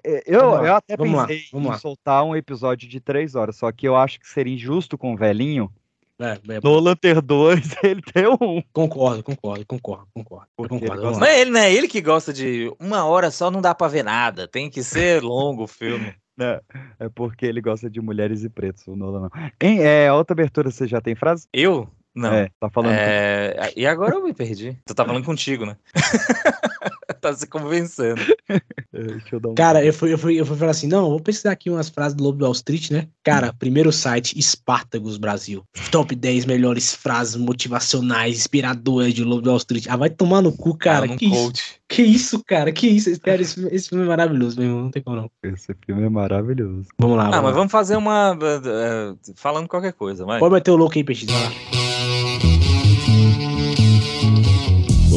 que é, eu, eu até pensei lá, em soltar um episódio de três horas, só que eu acho que seria injusto com o velhinho. É, é... No Lanter 2, ele tem um. Concordo, concordo, concordo, concordo. concordo gosta... Não é ele, né? Ele que gosta de uma hora só não dá pra ver nada. Tem que ser longo o filme. Não, é porque ele gosta de mulheres e pretos, o Nolan não. Em é, outra abertura, você já tem frase? Eu? Não. É, tá falando. É... E agora eu me perdi. Tu tá falando contigo, né? tá se convencendo. É, um... Cara, eu fui, eu, fui, eu fui falar assim: não, vou pesquisar aqui umas frases do Lobo do Wall Street, né? Cara, primeiro site, Espartagos Brasil. Top 10 melhores frases motivacionais, inspiradoras de Lobo do Wall Street. Ah, vai tomar no cu, cara. Ah, que, isso? que isso, cara? Que isso? Cara, esse, esse filme é maravilhoso, meu irmão. Não tem como não. Esse filme é maravilhoso. Vamos lá. Ah, vamos mas lá. vamos fazer uma. Uh, falando qualquer coisa, vai. Pode meter o louco aí, Peixe. Vai lá.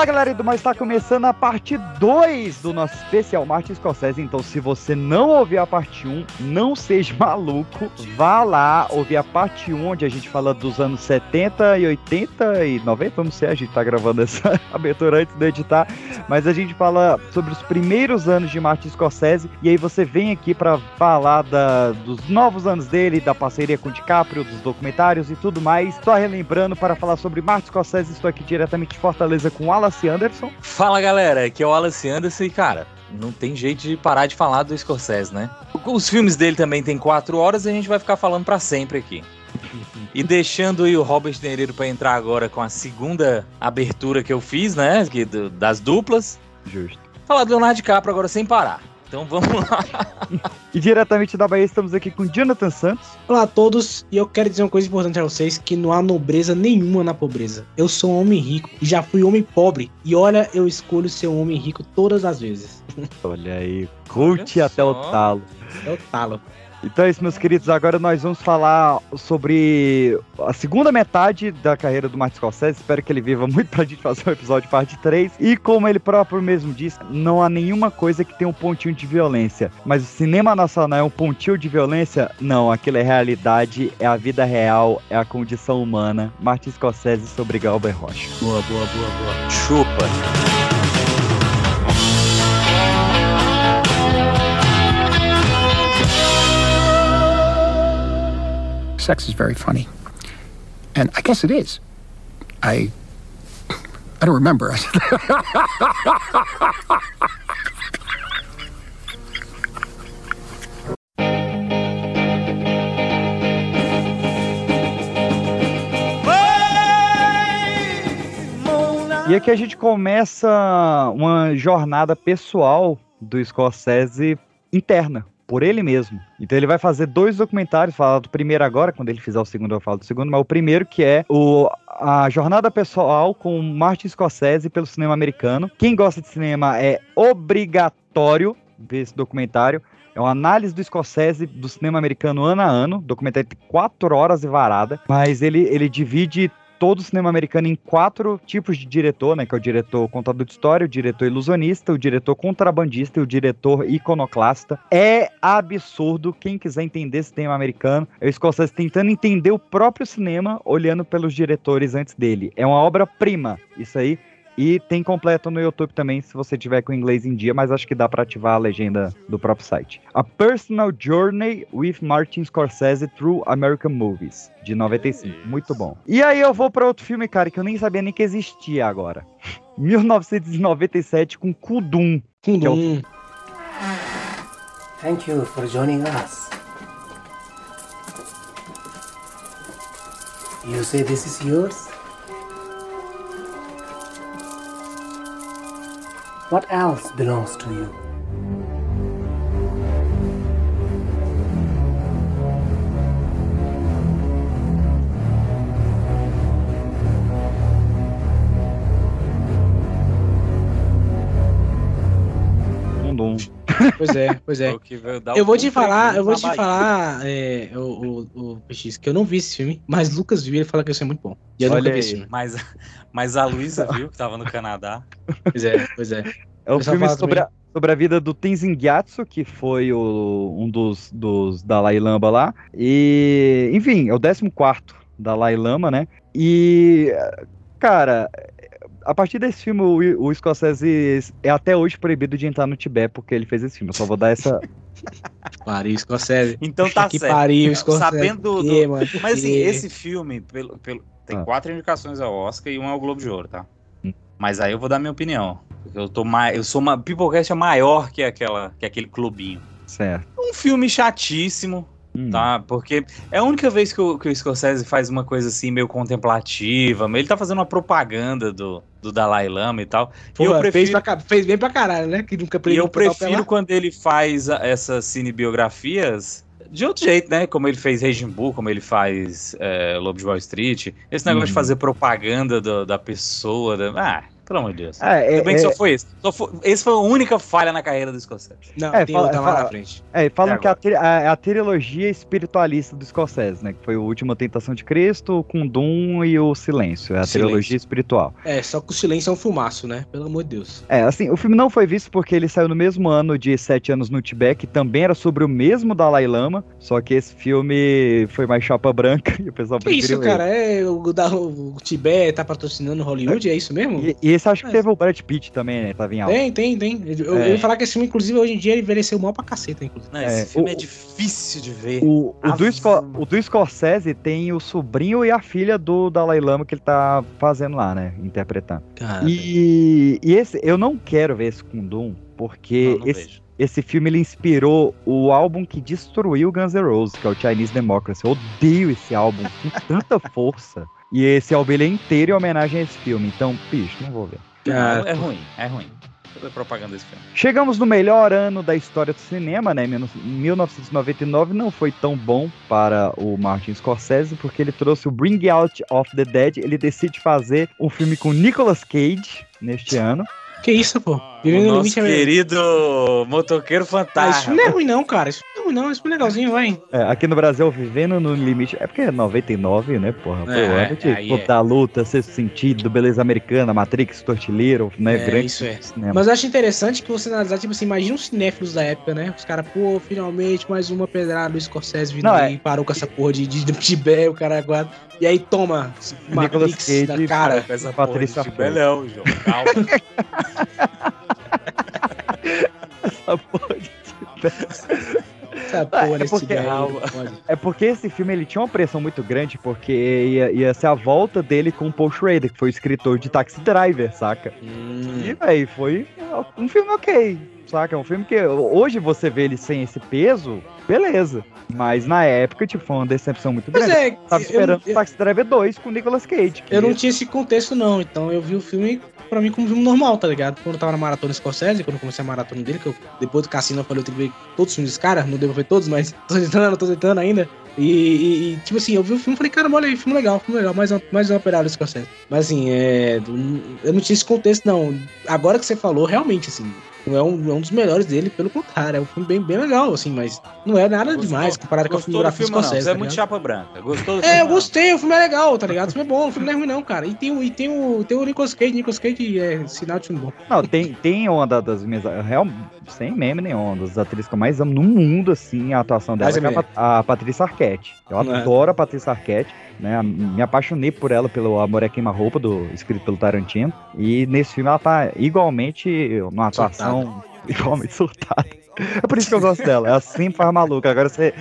Fala galera do Mais está começando a parte 2 do nosso especial Martin Scorsese. Então, se você não ouviu a parte 1, um, não seja maluco, vá lá ouvir a parte 1, um, onde a gente fala dos anos 70 e 80 e 90. Não sei, a gente tá gravando essa abertura antes de editar, mas a gente fala sobre os primeiros anos de Martin Scorsese. E aí você vem aqui para falar da, dos novos anos dele, da parceria com o DiCaprio, dos documentários e tudo mais. Só relembrando para falar sobre Martin Scorsese, estou aqui diretamente de Fortaleza com o Alan Wallace Anderson. Fala galera, aqui é o Wallace Anderson e cara, não tem jeito de parar de falar do Scorsese, né? Os filmes dele também tem quatro horas e a gente vai ficar falando para sempre aqui. E deixando aí o Robert De Niro para entrar agora com a segunda abertura que eu fiz, né? Que, das duplas. Justo. Falar do Leonardo DiCaprio agora sem parar. Então vamos lá. e diretamente da Bahia estamos aqui com Jonathan Santos. Olá a todos, e eu quero dizer uma coisa importante a vocês, que não há nobreza nenhuma na pobreza. Eu sou um homem rico e já fui homem pobre. E olha, eu escolho ser um homem rico todas as vezes. olha aí, curte até o talo. Até o talo. Então é isso, meus queridos. Agora nós vamos falar sobre a segunda metade da carreira do Martin Scorsese. Espero que ele viva muito pra gente fazer o um episódio parte 3. E como ele próprio mesmo disse, não há nenhuma coisa que tenha um pontinho de violência. Mas o cinema nacional é um pontinho de violência? Não, aquilo é realidade, é a vida real, é a condição humana. Martin Scorsese sobre Galber Rocha. Boa, boa, boa, boa. Chupa. Sex is very funny. And I guess it is. I. I don't remember. E aqui a gente começa uma jornada pessoal do Scorsese interna por ele mesmo. Então ele vai fazer dois documentários, falar do primeiro agora, quando ele fizer o segundo eu falo do segundo, mas o primeiro que é o a jornada pessoal com Martin Scorsese pelo cinema americano. Quem gosta de cinema é obrigatório ver esse documentário. É uma análise do Scorsese do cinema americano ano a ano. Documentário tem quatro horas e varada, mas ele, ele divide todo o cinema americano em quatro tipos de diretor, né? Que é o diretor contador de história, o diretor ilusionista, o diretor contrabandista e o diretor iconoclasta. É absurdo. Quem quiser entender cinema americano, é o Scorsese tentando entender o próprio cinema, olhando pelos diretores antes dele. É uma obra-prima. Isso aí e tem completo no YouTube também, se você tiver com o inglês em dia, mas acho que dá para ativar a legenda do próprio site. A Personal Journey with Martin Scorsese Through American Movies, de 95. Muito bom. E aí eu vou para outro filme, cara, que eu nem sabia nem que existia agora. 1997 com Kudum. Kudum. É o... Thank you for joining us. You say this is yours? What else belongs to you? Pois é, pois é. O que veio dar Eu vou te falar, eu vou te Bahia. falar, é, o, o, o PX, que eu não vi esse filme, mas Lucas viu e ele fala que isso é muito bom. E eu Olha nunca vi aí. esse filme. Mas, mas a Luísa viu que tava no Canadá. Pois é, pois é. É um filme sobre a, sobre a vida do Tenzin Gyatso, que foi o, um dos, dos Dalai Lama lá. E, enfim, é o 14 Dalai Lama, né? E, cara, a partir desse filme, o, o Scorsese é até hoje proibido de entrar no Tibete porque ele fez esse filme. Eu só vou dar essa. Pariu, Scorsese. Então tá que certo. pariu, Scorsese. Sabendo do- quê, mano? Mas assim, esse filme pelo, pelo- tem Ah. quatro indicações ao Oscar e um ao Globo de Ouro, tá? Hum. Mas aí eu vou dar minha opinião. Porque eu tô mais. Eu sou uma. Peoplecast é maior que, aquela, que aquele clubinho. Certo. Um filme chatíssimo, Hum. tá? Porque é a única vez que o, que o Scorsese faz uma coisa assim meio contemplativa. Ele tá fazendo uma propaganda do, do Dalai Lama e tal. e Porra, eu fez, prefiro, pra, ca- fez bem pra caralho, né? Que nunca e eu prefiro quando ele faz essas cinebiografias de outro jeito, né? Como ele fez Raging Bull, como ele faz é, Lobo de Wall Street. Esse negócio de Uhum. fazer propaganda do- da pessoa. da- Ah, pelo amor de Deus. É, Tudo é, bem que é, só foi esse. Só foi, esse foi a única falha na carreira do Scorsese. Não, É, tem fala- outra lá fala- na frente. é, falam É que a, a, a trilogia espiritualista do Scorsese, né? Que foi o Última Tentação de Cristo, o Kundum e o Silêncio. É a Silêncio. trilogia espiritual. É, só que o silêncio é um fumaço, né? Pelo amor de Deus. É, assim, o filme não foi visto porque ele saiu no mesmo ano de Sete Anos no Tibete, que também era sobre o mesmo Dalai Lama, só que esse filme foi mais chapa branca e o pessoal Que preferiu isso, cara? É, o, da, o Tibete tá patrocinando Hollywood, é isso mesmo? ele. E, e esse acho que É. teve o Brad Pitt também, né? Tava em alta. Tem, tem, tem. Eu, eu É. ia falar que esse filme, inclusive, hoje em dia, ele envelheceu mal pra caceta, inclusive. Não, É, esse filme o- é difícil de ver. O, o, do Scor- o do Scorsese tem o sobrinho e a filha do Dalai Lama que ele tá fazendo lá, né? Interpretando. Cara, E, e esse, eu não quero ver esse Kundum, porque Não, não esse, vejo. esse filme ele inspirou o álbum que destruiu Guns N' Roses, que é o Chinese Democracy. Eu odeio esse álbum com tanta força. E esse ele é inteiro em homenagem a esse filme. Então, bicho, não vou ver. Não, é ruim, é ruim. Toda a propaganda desse filme. Chegamos no melhor ano da história do cinema, né? Mil- 1999 não foi tão bom para o Martin Scorsese, porque ele trouxe o Bring Out of the Dead. Ele decide fazer um filme com Nicolas Cage neste ano. que isso, pô? O Vivendo no limite é querido motoqueiro Ah, esse fantasma. filme não é ruim, não, cara. Filme não é ruim, não. Filme é legalzinho, vai. É, aqui no Brasil, Vivendo no Limite. É porque é 99, né, porra? O É, Clube é. da Luta, Sexto Sentido, Beleza Americana, Matrix, Tortilheiro, né? É, grande isso é. cinema. Mas eu acho interessante que você analisar, tipo assim, imagina os cinéfilos da época, né? Os caras, pô, finalmente mais uma pedrada do Scorsese vindo Não, aí, é- parou com essa porra de, de, de Tibé, o cara agora. E aí toma Nicolas Matrix Cage na cara. Essa Patrícia porra de Freire. Belão, João. Calma. Essa porra Essa Ah, porra é porque-. É porque esse filme ele tinha uma pressão muito grande, porque ia, ia ser a volta dele com o Paul Schrader, que foi o escritor de Taxi Driver, saca? Hum. E, véi, foi um filme ok, saca? Um filme que hoje você vê ele sem esse peso, beleza. Mas na época, tipo, foi uma decepção muito Pois grande. é, Tava eu, esperando eu, Taxi Driver 2 com Nicolas Cage. eu não tinha esse contexto, não. Então eu vi o filme, pra mim, como um filme normal, tá ligado? Quando eu tava na maratona Scorsese, quando eu comecei a maratona dele, que eu, depois do Cassino eu falei, eu tenho que ver todos os filmes desse cara, não devo ver todos, mas tô tentando, tô tentando ainda. E, e- tipo assim, eu vi o filme e falei, cara, olha aí, filme legal, filme legal, mais uma, mais uma operária do Scorsese. Mas assim, é, eu não tinha esse contexto, não. Agora que você falou, realmente, assim, não é um, é um dos melhores dele, pelo contrário, é um filme bem, bem legal, assim, mas não é nada Gostou- demais comparado com a Gostou do filmografia do filme não? Scorsese. É tá muito ligado? chapa branca. Gostou do É, filme? eu não? gostei, o filme é legal, tá ligado? O filme é bom, o filme não é ruim não, cara. E tem, o- e tem, o, tem o Nicolas Cage, Nicolas Cage é sinal de filme bom. Não, tem, tem uma da- das minhas. Real, sem meme nenhum, das atrizes que eu mais amo no mundo, assim, a atuação dela, é é a. Pat- a Patrícia Arquette. Eu É. adoro a Patrícia Arquette, né? Me apaixonei por ela pelo Amor é Queima-Roupa, do, escrito pelo Tarantino. E nesse filme ela tá igualmente numa atuação igualmente surtada. É por isso que eu gosto dela. Ela sempre faz maluca. Agora você.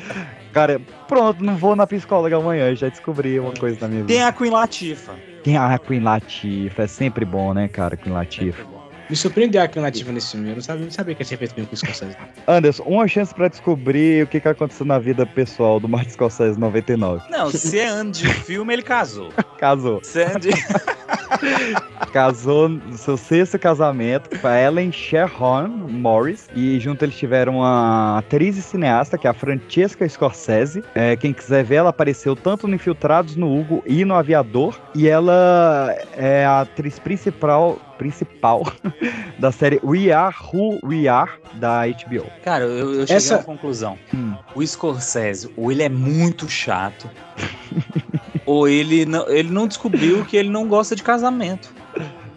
Cara, pronto, não vou na psicóloga amanhã, já descobri uma coisa na minha vida. Tem a Queen Latifa. Tem a Queen Latifah, é sempre bom, né, cara, Queen Latifah. Me surpreendeu a alternativa nesse filme. Eu não sabia, não sabia que tinha feito filme com o Scorsese. Anderson, uma chance pra descobrir o que, que aconteceu na vida pessoal do Martin Scorsese 99. Não, se é ano de filme, ele casou. Casou. Se é ano de... casou no seu sexto casamento com a Ellen Sherron Morris. E junto eles tiveram uma atriz e cineasta, que é a Francesca Scorsese. É, quem quiser ver, ela apareceu tanto no Infiltrados no Hugo e no Aviador. E ela é a atriz principal principal da série We Are Who We Are da HBO. Cara, eu, eu cheguei Essa- à conclusão. Hum. O Scorsese, ou ele é muito chato, ou ele não, ele não descobriu que ele não gosta de casamento.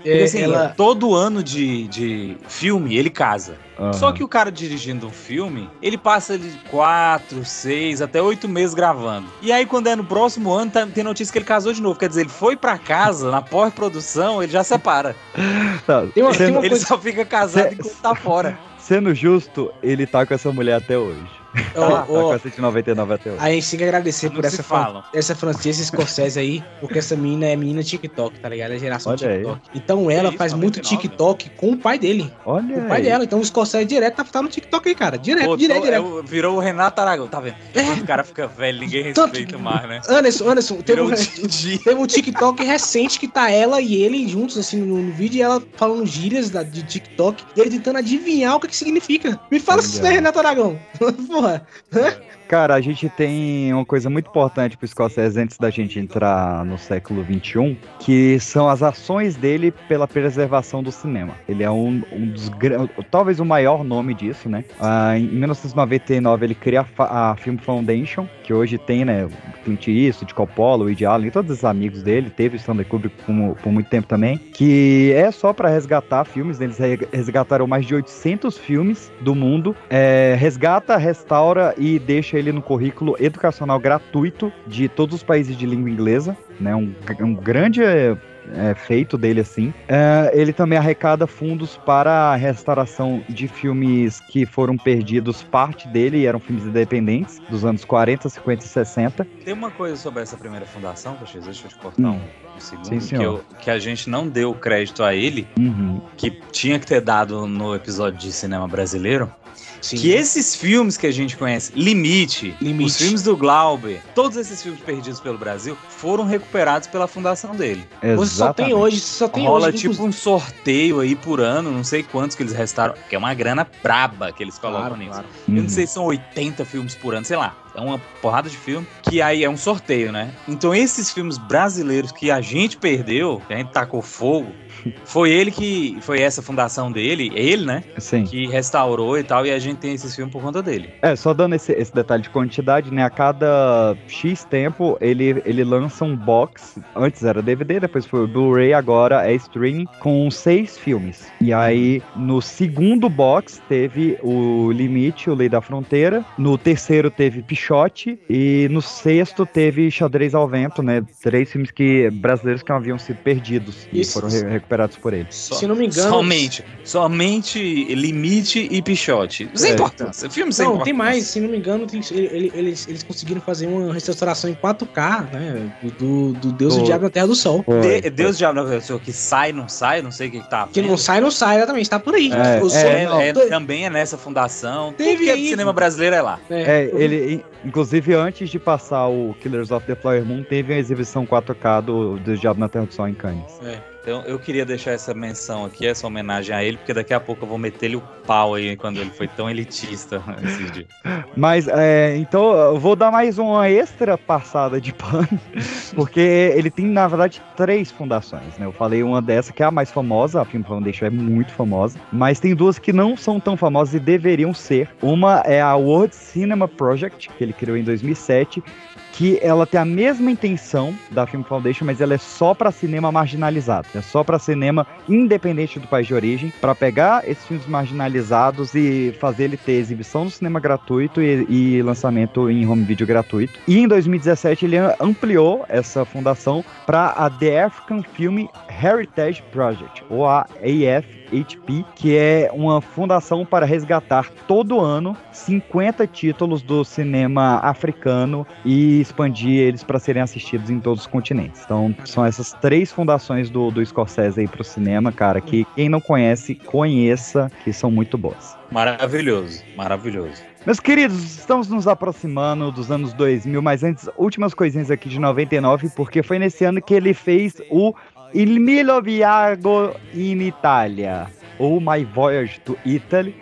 É, assim, ela- todo ano de, de filme ele casa. Aham. Só que o cara dirigindo um filme, ele passa de quatro, seis, até oito meses gravando. E aí, quando é no próximo ano, tá- tem notícia que ele casou de novo. Quer dizer, ele foi pra casa, na pós-produção, ele já separa. Tá, Tem uma- tem sendo, uma- Ele coisa- só fica casado enquanto tá fora. sendo justo, ele tá com essa mulher até hoje. Tá, tá ó, com essa de 99 até hoje. a gente tem que agradecer Não por essa, fran- falam. essa Francesca Scorsese aí, porque essa menina é menina TikTok, tá ligado? É geração Olha aí. TikTok. Então ela isso, faz muito 99? TikTok com o pai dele. Olha Com o pai aí. dela. Então o Scorsese direto tá, tá no TikTok aí, cara. Direto, Pô, direto, tô- direto. é o- virou o Renato Aragão, tá vendo? Quando o cara fica velho, ninguém respeita mais, né? Anderson, Anderson, teve um, teve um TikTok recente que tá ela e ele juntos, assim, no, no vídeo, e ela falando gírias da, de TikTok, e ele tentando adivinhar o que, que significa. Me fala se isso não é. Renato Aragão. Porra. Cara, a gente tem uma coisa muito importante pro Scorsese antes da gente entrar no século XXI, que são as ações dele pela preservação do cinema. Ele é um, um dos talvez o maior nome disso, né? Ah, em 1999 ele cria a, a Film Foundation, que hoje tem, né, o Clint Eastwood, Coppola, o Woody Allen, todos os amigos dele, teve o Stanley Kubrick por, por muito tempo também, que é só para resgatar filmes, eles re- resgataram mais de 800 filmes do mundo, é, resgata, restaura e deixa ele no currículo educacional gratuito de todos os países de língua inglesa, né? Um, um grande é, é, feito dele assim. É, ele também arrecada fundos para a restauração de filmes que foram perdidos, parte dele e eram filmes independentes dos anos 40, 50 e 60. Tem uma coisa sobre essa primeira fundação, deixa eu te cortar Hum. um, segundo, Sim, que, eu- que a gente não deu crédito a ele, Uhum. que tinha que ter dado no episódio de cinema brasileiro, Sim. que esses filmes que a gente conhece, Limite, Limite. os filmes do Glauber, todos esses filmes perdidos pelo Brasil, foram recuperados pela fundação dele. Você só tem Exatamente. hoje, só tem Rola hoje. tipo um sorteio aí por ano, não sei quantos que eles restaram, que é uma grana braba que eles colocam Claro, nisso. claro. Eu Uhum. não sei se são 80 filmes por ano, sei lá. É uma porrada de filme. Que aí é um sorteio, né? Então esses filmes brasileiros que a gente perdeu, que a gente tacou fogo, foi ele que. Foi essa fundação dele, é ele, né? Sim. Que restaurou e tal, e a gente tem esses filmes por conta dele. É, só dando esse, esse detalhe de quantidade, né? A cada X tempo ele, ele lança um box. Antes era DVD, depois foi o Blu-ray, agora é streaming, com seis filmes. E aí, no segundo box, teve o Limite, o Lei da Fronteira. No terceiro teve Pichote. E no sexto teve Xadrez ao Vento, né? Três filmes que, brasileiros que haviam sido perdidos e Isso. foram re- recuperados por ele. Só- Se não me engano. Somente. Somente Limite e Pichote. Sem É. importância. Filme sem Não, importância. tem mais, se não me engano, tem- ele- ele- eles, eles conseguiram fazer uma restauração em 4K, né? Do, do Deus e Do- o Diabo na Terra do Sol. De- Deus já não o que sai, não sai, não sei o que, que tá. Que não sai, não sai, exatamente, tá por aí. É, O som- É, não, é, também é nessa fundação. Teve que é do aí- cinema brasileiro é lá. É, ele, in- inclusive antes de passar o Killers of the Flower Moon, teve uma exibição 4K do, do Diabo na Terra do Sol em Cannes. Então eu queria deixar essa menção aqui, essa homenagem a ele, porque daqui a pouco eu vou meter-lhe o pau aí quando ele foi tão elitista esses dias. Mas, é, então, eu vou dar mais uma extra passada de pano, porque ele tem, na verdade, três fundações, né? Eu falei uma dessa, que é a mais famosa, a Film Foundation é muito famosa, mas tem duas que não são tão famosas e deveriam ser. Uma é a World Cinema Project, que ele criou em 2007, que ela tem a mesma intenção da Film Foundation, mas ela é só para cinema marginalizado, é só para cinema independente do país de origem, para pegar esses filmes marginalizados e fazer ele ter exibição no cinema gratuito e, e lançamento em home video gratuito. E em 2017 ele ampliou essa fundação para a The African Film Heritage Project, ou a AFHP, que é uma fundação para resgatar todo ano 50 títulos do cinema africano e expandir eles para serem assistidos em todos os continentes. Então, são essas três fundações do, do Scorsese aí pro cinema, cara, que quem não conhece, conheça, que são muito boas. Maravilhoso, maravilhoso. Meus queridos, estamos nos aproximando dos anos 2000, mas antes, últimas coisinhas aqui de 99, porque foi nesse ano que ele fez o Il Milo Viago in Italia, ou My Voyage to Italy,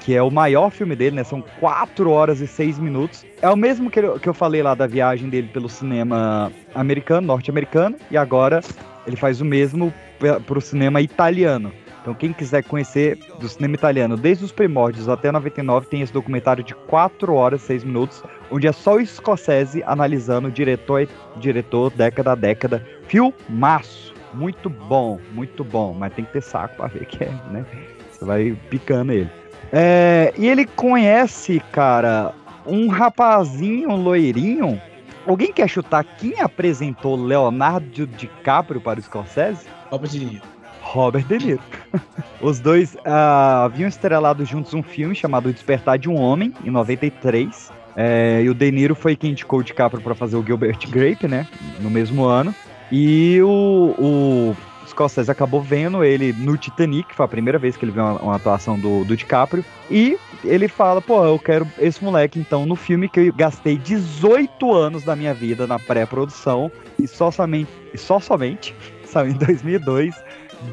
que é o maior filme dele, né? São 4 horas e 6 minutos. É o mesmo que eu, que eu falei lá da viagem dele pelo cinema americano, norte-americano, e agora ele faz o mesmo para o cinema italiano. Então, quem quiser conhecer do cinema italiano desde os primórdios até 99, tem esse documentário de 4 horas e 6 minutos, onde é só o Scorsese analisando diretor, diretor, década a década. Filmaço! Muito bom, muito bom, mas tem que ter saco para ver que é, né? Você vai picando ele. É, e ele conhece, cara, um rapazinho, um loirinho. Alguém quer chutar quem apresentou Leonardo DiCaprio para o Scorsese? Robert De Niro. Robert De Niro. Os dois uh, haviam estrelado juntos um filme chamado Despertar de um Homem, em 93. É, e o De Niro foi quem indicou o DiCaprio para fazer o Gilbert Grape, né? No mesmo ano. E o, o Scorsese acabou vendo ele no Titanic, foi a primeira vez que ele viu uma, uma, atuação do, do DiCaprio, e ele fala, pô, eu quero esse moleque então no filme que eu gastei 18 anos da minha vida na pré-produção, e só somente, só somente saiu em 2002,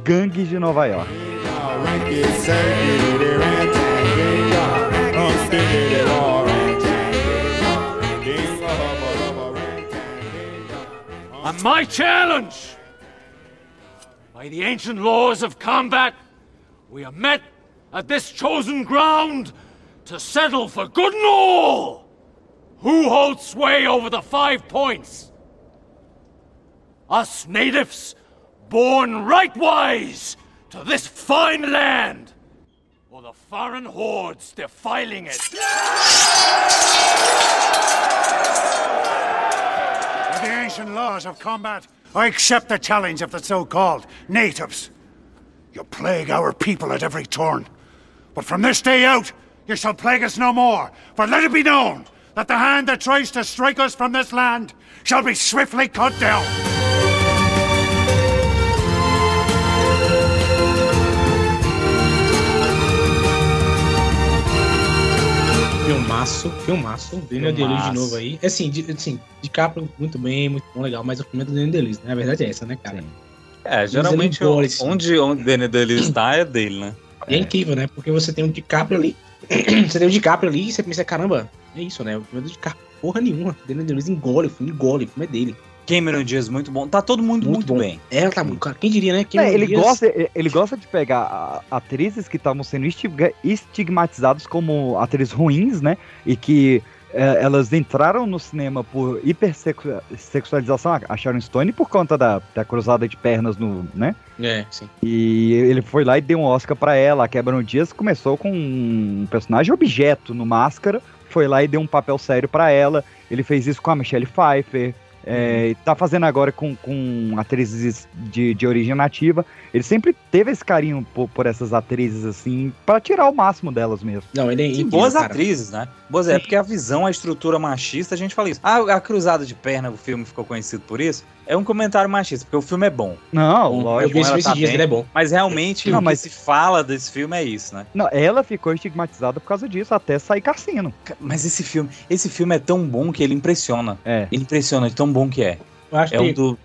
Gangues de Nova York. On my challenge, by the ancient laws of combat, we are met at this chosen ground to settle for good and all who holds sway over the five points. Us natives, born rightwise to this fine land, or the foreign hordes defiling it. By laws of combat, I accept the challenge of the so-called natives. You plague our people at every turn. But from this day out, you shall plague us no more. For let it be known that the hand that tries to strike us from this land shall be swiftly cut down. Filmaço, filmaço. Daniel Day-Lewis de novo aí. Assim, de, assim, de capa muito bem, muito bom, legal, mas o filme é do Daniel Day-Lewis, né? A verdade é essa, né, cara? Sim. É, geralmente onde, onde o Daniel Day-Lewis está é dele, né? E é incrível, né? Porque você tem um DiCaprio ali, você tem um DiCaprio ali e você pensa, caramba, é isso, né? O filme é do DiCaprio, porra nenhuma. O Daniel Day-Lewis engole, o filme engole, o filme é dele. Cameron Diaz muito bom. Tá todo mundo muito, bom. bem. É, tá muito, cara. Quem diria, né? É, ele, Diaz- gosta, ele gosta de pegar atrizes que estavam sendo estig- estigmatizadas como atrizes ruins, né? E que é, elas entraram no cinema por hipersexualização, a Sharon Stone, por conta da, da cruzada de pernas no, né? É, sim. E ele foi lá e deu um Oscar pra ela. A Cameron Diaz começou com um personagem objeto no Máscara, foi lá e deu um papel sério pra ela. Ele fez isso com a Michelle Pfeiffer. É, e tá fazendo agora com, com atrizes de, de origem nativa. Ele sempre teve esse carinho por, por essas atrizes, assim, pra tirar o máximo delas mesmo. Não, ele é E incrível, boas cara. atrizes, né? Boas, é porque a visão, a estrutura machista, a gente fala isso. Ah, a cruzada de perna, o filme ficou conhecido por isso. É um comentário machista, porque o filme é bom. Não, Bom, Eu lógico. vi esse tá dias, bem. ele é bom. Mas realmente Não, o mas- que se fala desse filme é isso, né? Não, ela ficou estigmatizada por causa disso, até sair cassino. Mas esse filme, esse filme é tão bom que ele impressiona. É. Ele impressiona de tão bom que é. Eu acho É que um do.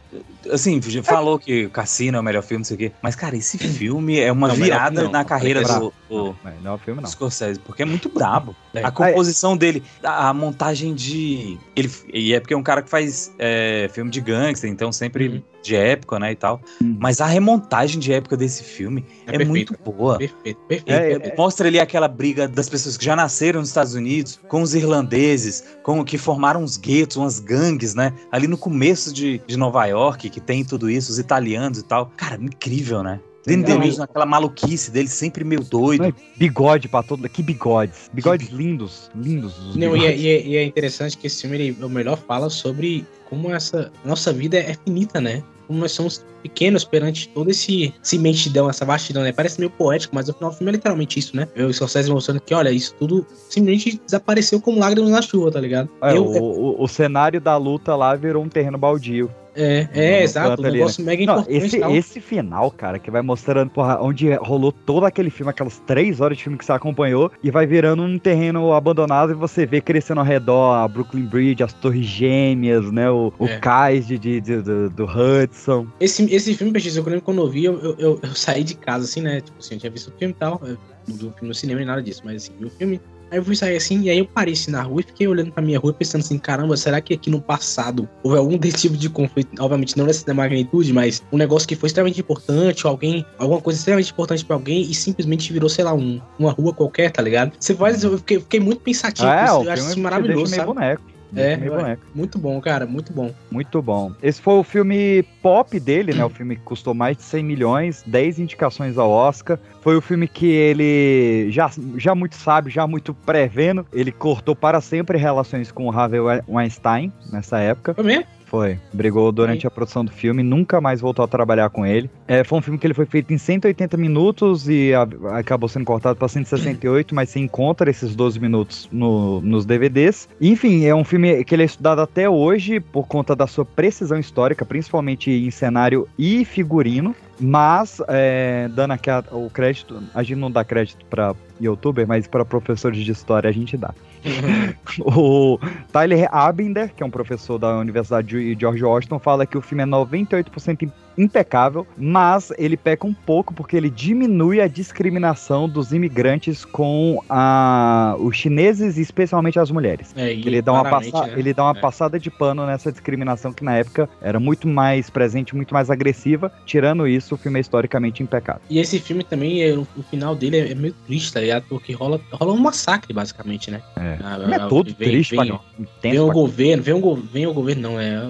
Assim, falou que o Cassino é o melhor filme, não sei o quê. Mas, cara, esse filme é uma Não, virada filme não. na carreira do, do Não, não é o filme, não. Scorsese, porque é muito brabo. É. A composição dele, a, a montagem de. Ele, e é porque é um cara que faz é, filme de gangster, então sempre Uhum. de época, né? E tal. Uhum. Mas a remontagem de época desse filme É é, perfeito. muito boa. perfeito, perfeito. É, É, Mostra ali aquela briga das pessoas que já nasceram nos Estados Unidos com os irlandeses, com que formaram uns guetos, umas gangues, né? Ali no começo de, de Nova York, que tem tudo isso, os italianos e tal. Cara, incrível, né? Danny Não, DeVito naquela maluquice dele, sempre meio doido. Não, Bigode pra todo. Que bigodes. Bigodes lindos. Lindos. os Não, e, é, e é- e é interessante que esse filme, ele, o melhor fala sobre como essa nossa vida é finita, né? Como nós somos pequenos perante todo esse, esse imensidão, essa vastidão, né? Parece meio poético, mas no final do filme é literalmente isso, né? Eu e o Scorsese mostrando que, olha, isso tudo simplesmente desapareceu como lágrimas na chuva, tá ligado? É, eu, o, o- o cenário da luta lá virou um terreno baldio. É, é, exato. Um negócio mega Não, importante. esse, e tal. esse final, cara, que vai mostrando porra, onde rolou todo aquele filme, aquelas três horas de filme que você acompanhou, e vai virando um terreno abandonado e você vê crescendo ao redor a Brooklyn Bridge, as Torres Gêmeas, né? O, o É. cais de, de- de- do, do Hudson. Esse, esse filme, Peixe, eu lembro quando eu vi, eu, eu, eu- eu saí de casa, assim, né? Tipo assim, eu tinha visto o filme e tal. Eu não vi o filme no cinema nem nada disso, mas assim, vi o filme. Aí eu fui sair assim, e aí eu parei assim na rua e fiquei olhando pra minha rua pensando assim, caramba, será que aqui no passado houve algum desse tipo de conflito? Obviamente não nessa magnitude, mas um negócio que foi extremamente importante, ou alguém, alguma coisa extremamente importante pra alguém e simplesmente virou, sei lá, um, uma rua qualquer, tá ligado? Você faz, eu fiquei, fiquei muito pensativo, é, isso, o eu acho isso maravilhoso, sabe? boneco. É, boneco. Muito bom, cara, muito bom. Muito bom. Esse foi o filme pop dele, né? O filme que custou mais de 100 milhões, 10 indicações ao Oscar. Foi o filme que ele, já, já muito sábio, já muito prevendo, ele cortou para sempre relações com o Harvey Weinstein nessa época. Foi mesmo? Foi. Brigou durante a produção do filme, nunca mais voltou a trabalhar com ele. É, foi um filme que ele foi feito em 180 minutos e a- acabou sendo cortado para 168, mas você encontra esses 12 minutos no- nos DVDs. Enfim, é um filme que ele é estudado até hoje por conta da sua precisão histórica, principalmente em cenário e figurino. Mas, é, dando aqui a- o crédito, a gente não dá crédito para youtuber, mas para professores de história a gente dá. O Tyler Abender, que é um professor da Universidade de George Washington, fala que o filme é 98% im- impecável, mas ele peca um pouco porque ele diminui a discriminação dos imigrantes com a, os chineses e especialmente as mulheres. É, Ele dá, uma passa- né? ele dá uma É. passada de pano nessa discriminação que na época era muito mais presente, muito mais agressiva. Tirando isso, o filme é historicamente impecável. E esse filme também, é, o o final dele é, é meio triste, tá ligado? Porque rola, rola um massacre, basicamente, né? É. Ah, O filme é todo vem- triste, vem, Vem o governo, vem o, go- vem o governo, não, é,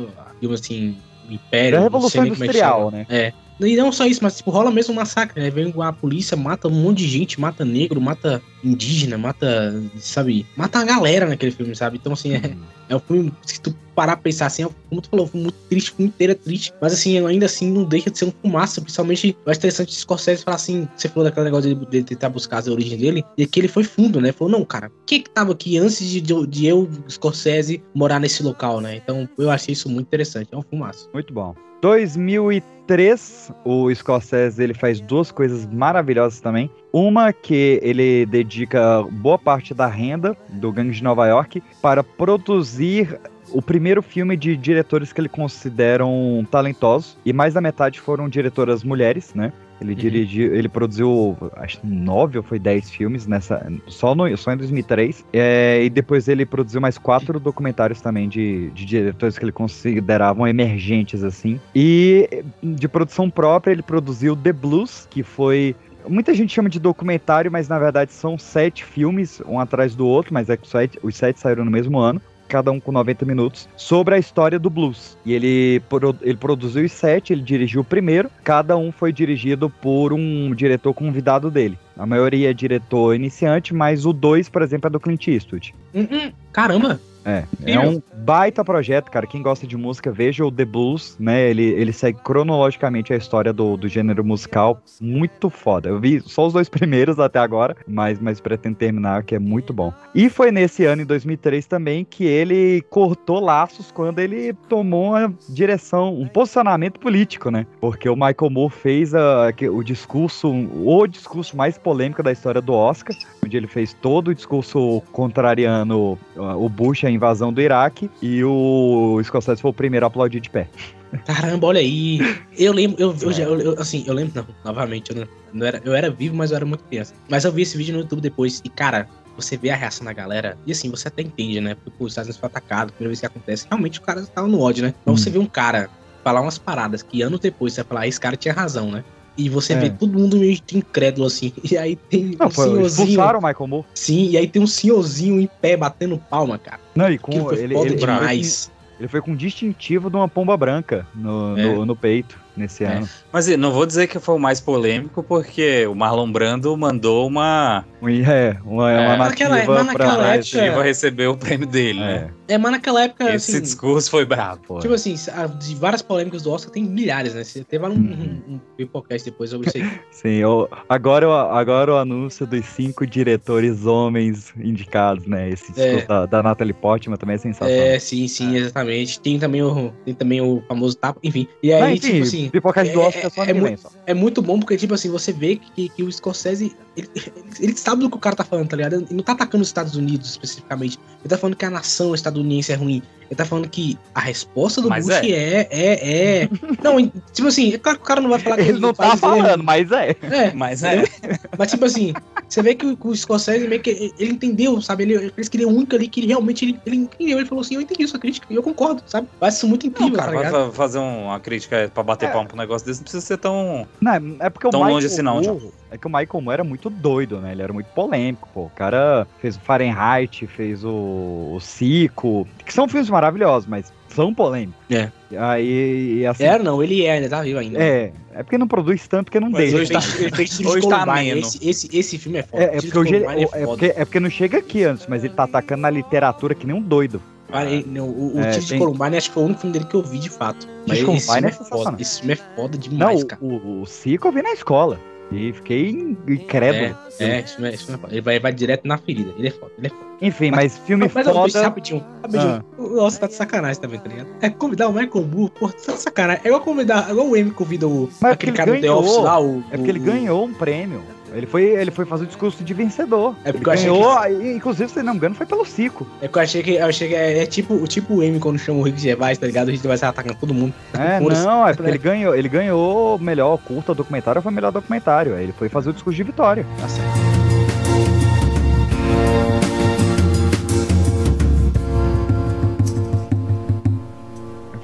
digamos assim, o império. É a não Revolução é Industrial, né? É. E não só isso, mas tipo, rola mesmo um massacre, né? Vem a polícia, mata um monte de gente, mata negro, mata indígena, mata, sabe? Mata a galera naquele filme, sabe? Então, assim, é, é um filme, se tu parar pra pensar assim, é, como tu falou, filme muito triste, o filme inteiro é triste. Mas assim, ainda assim, não deixa de ser um fumaça. Principalmente, eu acho interessante o Scorsese falar assim, você falou daquele negócio de, de tentar buscar a origem dele, e que ele foi fundo, né? Falou, não, cara, o que que tava aqui antes de, de, de eu, Scorsese, morar nesse local, né? Então, eu achei isso muito interessante. É um fumaça. Muito bom. 2003, o Scorsese ele faz duas coisas maravilhosas também. Uma que ele dedica boa parte da renda do Gangue de Nova York para produzir o primeiro filme de diretores que ele consideram talentosos e mais da metade foram diretoras mulheres, né? Ele dirigiu, ele produziu acho que nove ou foi dez filmes nessa só no só em 2003 É, e depois ele produziu mais quatro documentários também de, de diretores que ele consideravam emergentes assim. E de produção própria ele produziu The Blues que foi Muita gente chama de documentário, mas na verdade são sete filmes, um atrás do outro, mas é que os sete saíram no mesmo ano cada um com 90 minutos, sobre a história do blues. E ele, ele produziu os sete, ele dirigiu o primeiro, cada um foi dirigido por um diretor convidado dele. A maioria é diretor iniciante, mas o dois, por exemplo, é do Clint Eastwood. Hum, hum, caramba! É, é um baita projeto, cara. Quem gosta de música, veja o The Blues, né? Ele, ele segue cronologicamente a história do, do gênero musical. Muito foda. Eu vi só os dois primeiros até agora, mas, mas pretendo terminar, que é muito bom. E foi nesse ano, em 2003, também, que ele cortou laços quando ele tomou uma direção, um posicionamento político, né? Porque o Michael Moore fez a- o discurso, o discurso mais polêmico da história do Oscar, onde ele fez todo o discurso contrariando o Bush, a invasão do Iraque, e o Scorsese foi o primeiro a aplaudir de pé. Caramba, olha aí. Eu lembro, eu, eu, já- eu- eu- assim, eu lembro, não, novamente, eu, não, não era, eu era vivo, mas eu era muito criança. Mas eu vi esse vídeo no YouTube depois e, cara, você vê a reação da galera, e assim, você até entende, né? Porque pô, os Estados Unidos foi atacado, primeira vez que acontece, realmente o cara tava no ódio, né? Mas você vê um cara falar umas paradas que anos depois você vai falar, "Ah, esse cara tinha razão, né? E você É. vê todo mundo meio incrédulo, assim. E aí tem Não, um foi, senhorzinho. expulsaram o Michael Moore. Sim, e aí tem um senhorzinho em pé batendo palma, cara. Não, e Aquilo com foi ele, foda ele, ele foi com, demais. ele foi com distintivo de uma pomba branca no, É. no, no peito nesse É. ano. Mas não vou dizer que foi o mais polêmico, porque o Marlon Brando mandou uma Um- É, uma, É. uma Naquela- nativa mas pra naquela época- nativa receber o prêmio dele, É. né? É, mas naquela época, Esse assim, discurso foi brabo, tipo assim, de várias polêmicas do Oscar tem milhares, né? Você teve um, Uhum. um, um Pipocast depois sobre isso aí. Sim, o- agora, o- agora o anúncio dos cinco diretores homens indicados, né? Esse discurso É. da, da Natalie Portman também é sensacional. É, sim, sim, exatamente. Tem também o, tem também o famoso tapa, enfim. E aí, Mas, enfim, tipo assim, pipocagem do é- Oscar é só é muito- só. é muito bom porque, tipo assim, você vê que, que o Scorsese, ele, ele, ele sabe do que o cara tá falando, tá ligado? Ele não tá atacando os Estados Unidos especificamente. Ele tá falando que a nação estadunidense é ruim. Ele tá falando que a resposta do Mas Bush é, é, é. Não, em- tipo assim, é claro que o cara não vai falar que Ele o não tá país dele é falando, mas é. É, Mas é. mas tipo assim, você vê que o, o Scorsese meio que ele entendeu, sabe? Ele parece que ele é o único ali que ele realmente ele, ele entendeu. Ele falou assim: Eu entendi sua crítica e eu concordo, sabe? Acho isso muito Não, incrível, cara, tá vai fazer um- uma crítica pra bater É. palmo pro negócio desse, não precisa ser tão. Não, é porque o Tão Michael longe assim não, Moore, É que o Michael Moore era muito doido, né? Ele era muito polêmico, pô. O cara fez o Fahrenheit, fez o, o Cico, que são filmes maravilhosos, mas são polêmicos. É. Aí, e assim... Era, não, ele é, né? Tá vivo ainda. É, é porque não produz tanto, porque não Mas deixa. hoje tá- Ele fez Tiro Hoje tá ameno. Esse, esse, esse filme é foda. É, é porque hoje ele- é, foda. porque, é porque não chega aqui antes, mas ele tá atacando na literatura que nem um doido. Cara, ele- não, o o É, Tiro de tem- Columbine acho que foi o único filme dele que eu vi de fato. Mas de esse Columbine filme é é foda. Esse filme é foda Não, demais, cara. o, o Cico eu vi na escola. E fiquei incrédulo. É, é, esse filme é, filme é foda. Ele vai, vai direto na ferida. Ele é foda, ele é foda. Enfim, mas filme Mas eu foda. deixa rapidinho, rapidinho. Nossa, tá de sacanagem também, tá ligado? É convidar o Michael Moore, pô, tá de sacanagem. É igual convidar, é igual o M convida o, Mas aquele porque cara ele do The ganhou. Office lá, o... É porque ele o- ganhou um prêmio. Ele foi, ele foi fazer o discurso de vencedor. É ele porque eu achei ganhou, aí, inclusive, se não me engano, foi pelo Cico. É que eu achei que, eu achei que é, é tipo, tipo o M quando chama o Rick Gervais, tá ligado? O Rick Gervais tá atacando todo mundo. É, não, é porque ele ganhou, ele ganhou melhor curta documentário, foi melhor documentário. Ele foi fazer o discurso de vitória. Tá certo.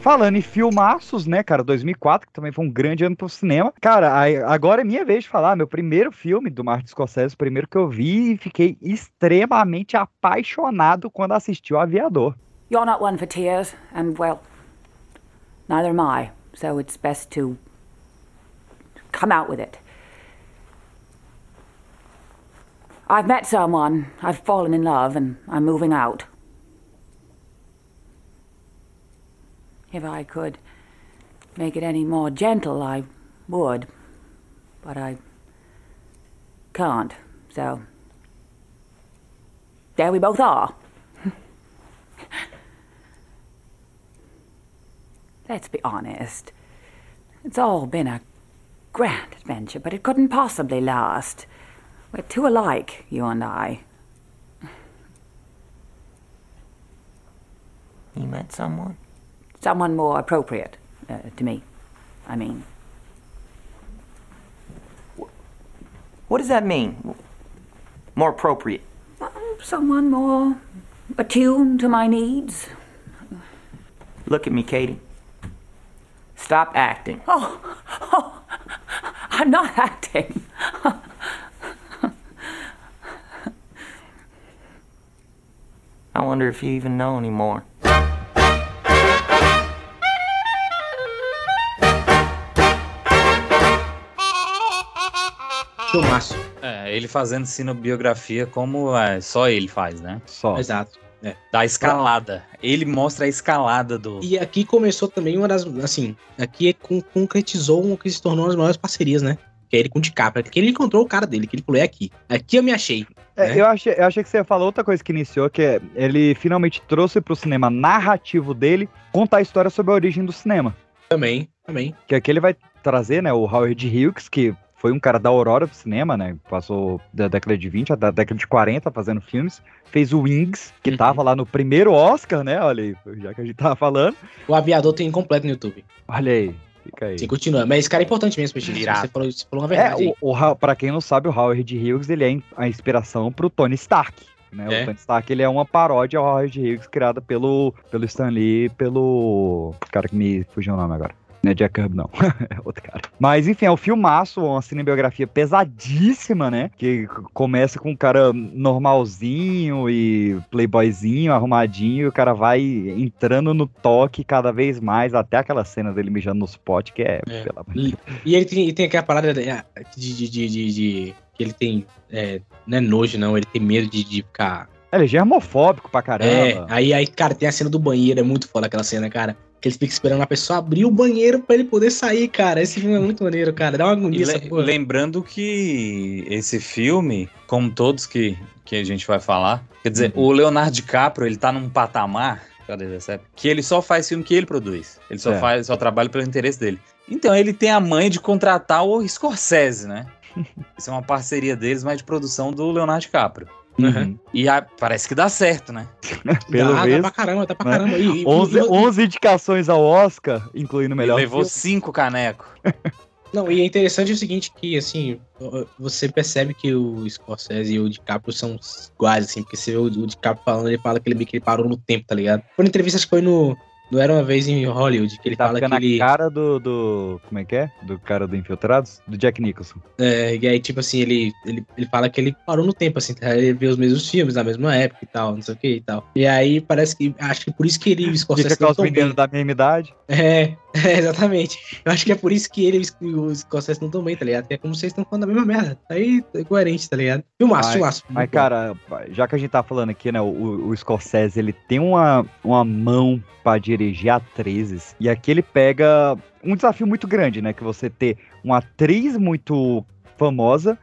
Falando em filmaços, né, cara, 2004, que também foi um grande ano pro cinema. Cara, agora é minha vez de falar, meu primeiro filme do Martin Scorsese, o primeiro que eu vi e fiquei extremamente apaixonado quando assisti o Aviador. You're not one for tears, and well, neither am I. So it's best to come out with it. I've met someone, I've fallen in love, and I'm moving out. If I could make it any more gentle, I would. But I can't, so. There we both are. Let's be honest. It's all been a grand adventure, but it couldn't possibly last. We're too alike, you and I. You met someone? Someone more appropriate uh, to me, I mean. What does that mean? More appropriate. Someone more attuned to my needs. Look at me, Katie. Stop acting. Oh, oh I'm not acting. I wonder if you even know anymore. Filmaço. É, ele fazendo cinebiografia como é, só ele faz, né? Só. Exato. É. Da escalada. Ele mostra a escalada do. E aqui começou também uma das. Assim, aqui é con- concretizou uma que se tornou uma das maiores parcerias, né? Que é ele com o DiCaprio. Que ele encontrou o cara dele, que ele falou: é aqui. Aqui eu me achei. É, né? eu, achei, eu achei que você ia falar outra coisa que iniciou, que é ele finalmente trouxe pro cinema narrativo dele contar a história sobre a origem do cinema. Também, também. Que aqui ele vai trazer, né, o Howard Hughes, que foi um cara da Aurora pro cinema, né? Passou da década de 20 da década de 40 fazendo filmes. Fez o Wings, que Uhum. tava lá no primeiro Oscar, né? Olha aí, já que a gente tava falando. O aviador tem completo no YouTube. Olha aí, fica aí. Sim, continua. Mas esse cara é importante mesmo, Peixe. Irado. Você falou, você falou uma É, verdade. aí. o, o, pra quem não sabe, o Howard Hughes, ele é a inspiração pro Tony Stark. Né? É. O Tony Stark, ele é uma paródia ao Howard Hughes, criada pelo, pelo Stan Lee, pelo cara que me fugiu o nome agora. Não é Jack Kirby, não. é outro cara. Mas, enfim, é um filmaço, uma cinebiografia pesadíssima, né? Que começa com um cara normalzinho e playboyzinho, arrumadinho, e o cara vai entrando no toque cada vez mais, até aquela cena dele mijando no spot, que é, É. de E, e ele, tem, ele tem aquela parada de, de, de, de, de- de- que ele tem. É, não é nojo, não. Ele tem medo de, de ficar Ele é germofóbico pra É, caramba. aí, aí, cara, tem a cena do banheiro, é muito foda aquela cena, cara. Que eles ficam esperando a pessoa abrir o banheiro pra ele poder sair, cara. Esse filme é muito maneiro, cara. Dá uma agonia le- porra. lembrando que esse filme, como todos que, que a gente vai falar, quer dizer, Uhum. o Leonardo DiCaprio, ele tá num patamar, que ele só faz filme que ele produz. Ele só É. faz, só trabalha pelo interesse dele. Então ele tem a manha de contratar o Scorsese, né? Isso é uma parceria deles, mas de produção do Leonardo DiCaprio. Uhum. E a- parece que dá certo, né? Pelo dá, dá visto. pra caramba, dá pra né? caramba. E, e- 11, e- 11 indicações ao Oscar, incluindo o melhor Ele levou filme. cinco canecos. Não, e é interessante o seguinte, que assim, você percebe que o Scorsese e o DiCaprio são iguais, assim, porque você vê o, o DiCaprio falando, ele fala que ele meio que ele parou no tempo, tá ligado? Foi na entrevista, acho que foi no. Não era uma vez em Hollywood, que ele Tá fala que ele. cara do, do. Como é que é? Do cara do Infiltrados? Do Jack Nicholson. É, e aí, tipo assim, ele, ele, ele fala que ele parou no tempo, assim, tá? ele vê os mesmos filmes na mesma época e tal, não sei o que e tal. E aí parece que. Acho que por isso que ele e o Scorsese Fica não tão bem. da mesma idade. É, é, exatamente. Eu acho que é por isso que ele e o Scorsese não estão bem, tá ligado? Que é como eles estão falando a mesma merda. Aí é coerente, tá ligado? Filmaço, filmaço. Mas, cara, já que a gente tá falando aqui, né, o, o Scorsese, ele tem uma, uma mão pra dirigir atrizes, e aqui ele pega um desafio muito grande, né, que você ter uma atriz muito famosa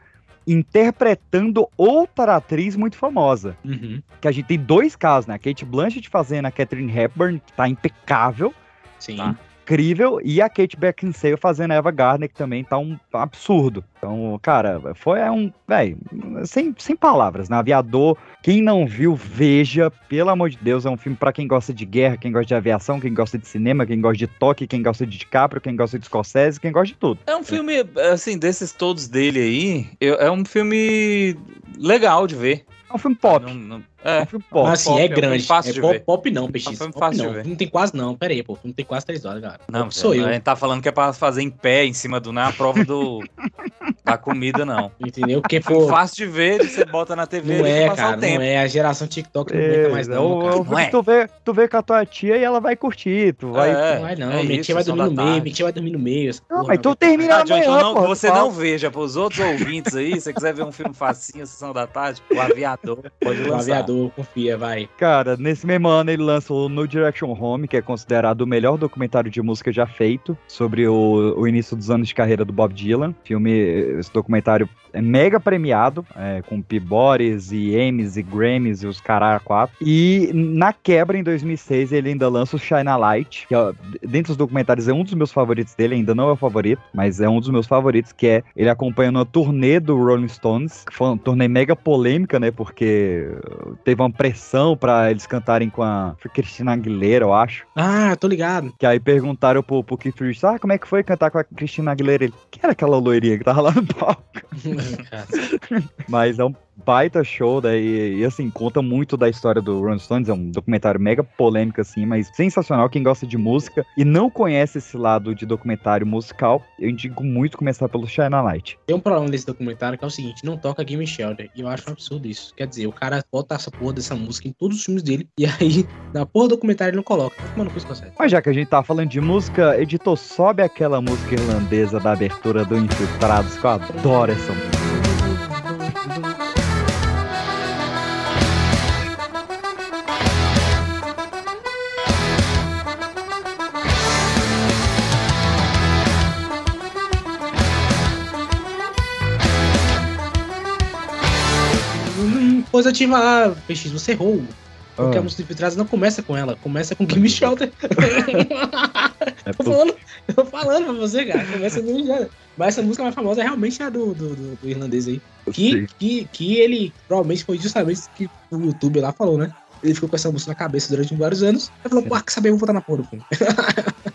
interpretando outra atriz muito famosa. Uhum, Que a gente tem dois casos, né, a Kate Blanchett fazendo a Catherine Hepburn, que tá impecável, sim. Tá. Incrível, e a Kate Beckinsale fazendo Eva Gardner, que também tá um absurdo. Então, cara, foi um, velho, sem, sem palavras, né? Aviador, quem não viu, veja, pelo amor de Deus, é um filme pra quem gosta de guerra, quem gosta de aviação, quem gosta de cinema, quem gosta de toque, quem gosta de DiCaprio, quem gosta de Scorsese, quem gosta de tudo. É um filme, assim, desses todos dele aí, é um filme legal de ver. É um filme pop. Não- não- É é, um filme pop. Mas assim, pop, é é um grande. é de pop, ver. pop não, É um PX. filme Pop fácil de não. ver. Não tem quase não. Pera aí, pô. Não tem quase três horas, cara. Não, sou a eu. gente tá falando que é pra fazer em pé, em cima do. Não é a prova do, da comida, não. Entendeu? Porque, pô, fácil de ver, você bota na TV não é, cara. o tempo. Não é. A geração TikTok não aguenta mais É, não, o- cara. o Não é. que tu vê, tu vê com a tua tia e ela vai curtir, tu vai... É, Não vai não. é minha tia vai dormir no da meio. tarde. Minha tia vai dormir no meio. Não, porra, mas tu termina Ah, John, amanhã, então não, porra, você não veja, pros outros ouvintes aí, se você quiser ver um filme facinho, Sessão da Tarde, O Aviador, pode O lançar. aviador, confia, vai. Cara, nesse mesmo ano ele lançou No Direction Home, que é considerado o melhor documentário de música já feito sobre o, o início dos anos de carreira do Bob Dylan. Filme, esse documentário é mega premiado, é, com Peabodys e Emmys e Grammys e os caralho quatro. E na quebra, em 2006, ele ainda lança o Shine a Light, que ó, dentre os documentários é um dos meus favoritos dele, ainda não é o favorito, mas é um dos meus favoritos, que é ele acompanhando a turnê do Rolling Stones, que foi uma turnê mega polêmica, né, porque teve uma pressão pra eles cantarem com a Cristina Aguilera, eu acho. Ah, tô ligado. Que aí perguntaram pro, pro Keith Richards, ah, como é que foi cantar com a Cristina Aguilera? Ele, que era aquela loirinha que tava lá no palco? Cara, Mas é um baita show, daí, e assim, conta muito da história do Rolling Stones, é um documentário mega polêmico, assim, mas sensacional, quem gosta de música e não conhece esse lado de documentário musical, eu indico muito começar pelo Shine a Light. Tem um problema desse documentário que é o seguinte, não toca Game Shelter. E eu acho um absurdo isso. Quer dizer, o cara bota essa porra dessa música em todos os filmes dele. E aí, na porra do documentário ele não coloca. Mano, não consegue. Mas já que a gente tá falando de música, editor, sobe aquela música irlandesa da abertura do Infiltrados, que eu adoro essa música. Positiva A, PX, você errou. Porque Ah. a música Infiltrados não começa com ela, começa com Game Shelter. É tô, falando, eu tô falando pra você, cara. Começa com. Mas essa música mais famosa é realmente a do, do, do- do irlandês aí. Que, que, que ele provavelmente foi justamente que o YouTube lá falou, né? Ele ficou com essa música na cabeça durante vários anos. Ele falou, pô, que saber, eu vou botar na porra do filme.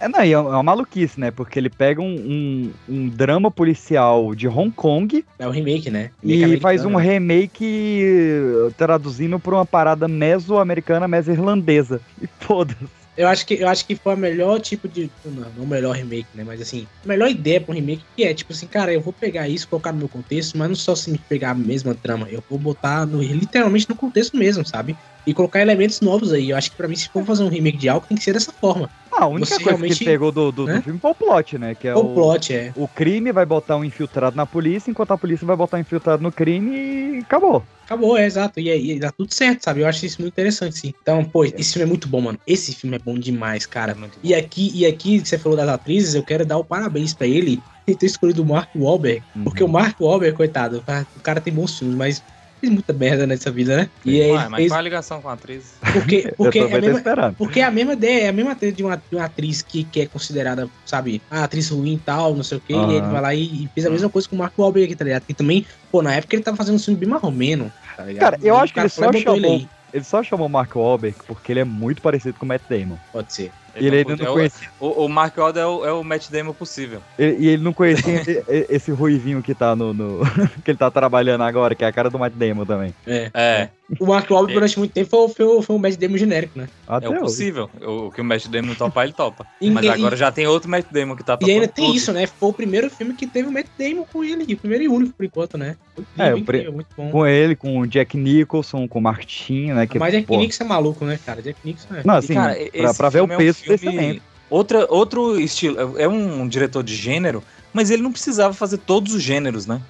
É, não, e é uma maluquice, né? Porque ele pega um, um, um drama policial de Hong Kong É o remake, né? e Remake faz um né? remake eh, traduzindo pra uma parada meso-americana, meso-irlandesa. E foda-se. Eu acho que eu acho que foi o melhor tipo de. Não, não o melhor remake, né? Mas assim, a melhor ideia pra um remake que é, tipo assim, cara, eu vou pegar isso, colocar no meu contexto, mas não só assim pegar a mesma trama, eu vou botar no, literalmente no contexto mesmo, sabe? E colocar elementos novos aí. Eu acho que pra mim, se for fazer um remake de algo, tem que ser dessa forma. Ah, a única Você coisa que ele pegou do, do, do né? filme foi o plot, né? Que é o o, plot é. o crime vai botar um infiltrado na polícia, enquanto a polícia vai botar um infiltrado no crime e acabou. Acabou, é exato. E aí dá tudo certo, sabe? Eu acho isso muito interessante, sim. Então, pô, esse filme é muito bom, mano. Esse filme é bom demais, cara. E aqui, e aqui, você falou das atrizes, eu quero dar o parabéns pra ele e ter escolhido o Mark Wahlberg. Porque o Mark Wahlberg, coitado, o cara tem bons filmes, mas fez muita merda nessa vida, né? E aí Ué, ele mas fez... qual a ligação com a atriz? Porque, porque, eu é a mesma, porque é a mesma ideia, é a mesma ideia de uma, de uma atriz que, que é considerada, sabe, a atriz ruim e tal, não sei o quê. Aham. E ele vai lá e, e fez a mesma coisa com o Mark Wahlberg aqui, tá ligado? E também, pô, na época ele tava fazendo um filme bem marromeno, tá ligado? Cara, eu acho que cara ele só chamou. aí. Ele só chamou o Mark Wahlberg porque ele é muito parecido com o Matt Damon. Pode ser. E ele ainda é não o- conhecia. O, o Mark Wahlberg é o, é o Matt Damon possível. Ele- e ele não conhecia e- e- esse ruivinho que tá no, no- que ele tá trabalhando agora, que é a cara do Matt Damon também. É. É, O Mark Wahlberg durante muito tempo foi, foi, foi um Matt Damon genérico, né? Até é o possível. O, o que o Matt Damon topar, ele topa. E- Mas e- agora já tem outro Matt Damon que tá E topando. ainda tem tudo. isso, né? Foi o primeiro filme que teve o Matt Damon com ele, e o primeiro e único por enquanto, né? É, incrível, o muito bom. Com ele, com o Jack Nicholson, com o Martin, né? Que, Mas Jack pô, Nixon é maluco, né, cara? Jack Nixon é. Não, E, assim, cara, pra, esse pra ver o é um peso filme- outro estilo. É um diretor de gênero, mas ele não precisava fazer todos os gêneros, né?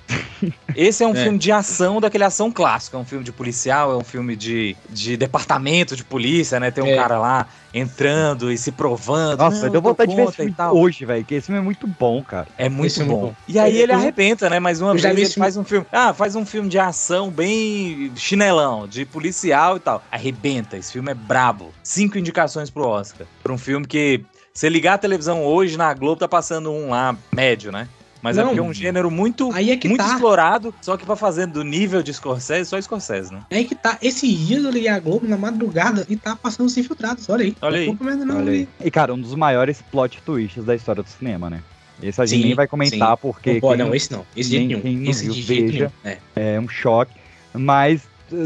Esse é um É. filme de ação, daquele ação clássico. É um filme de policial, é um filme de, de departamento de polícia, né? Tem um É. cara lá entrando e se provando. Nossa, Não, deu vontade de ver esse e filme tal. hoje, velho, que esse filme é muito bom, cara. É muito é bom. bom. E aí ele arrebenta, né? Mais uma vez ele faz um filme. Ah, faz um filme de ação bem chinelão, de policial e tal. Arrebenta. Esse filme é brabo. Cinco indicações pro Oscar. Pra um filme que, se ligar a televisão hoje na Globo, tá passando um lá, médio, né? Mas é Não. porque é um gênero muito, Aí é que muito tá. explorado, só que pra fazer do nível de Scorsese, só Scorsese, né? É aí que tá. Esses dias eu liguei a Globo na madrugada e tá passando os infiltrados. Olha aí. Olha Não aí. não, Olha aí. ali. E, cara, um dos maiores plot twists da história do cinema, né? Esse a gente Sim, nem vai comentar, sim. porque Não pode, quem- não, esse não. Esse quem nenhum. não Esse viu, de jeito veja. nenhum. É. é um choque. Mas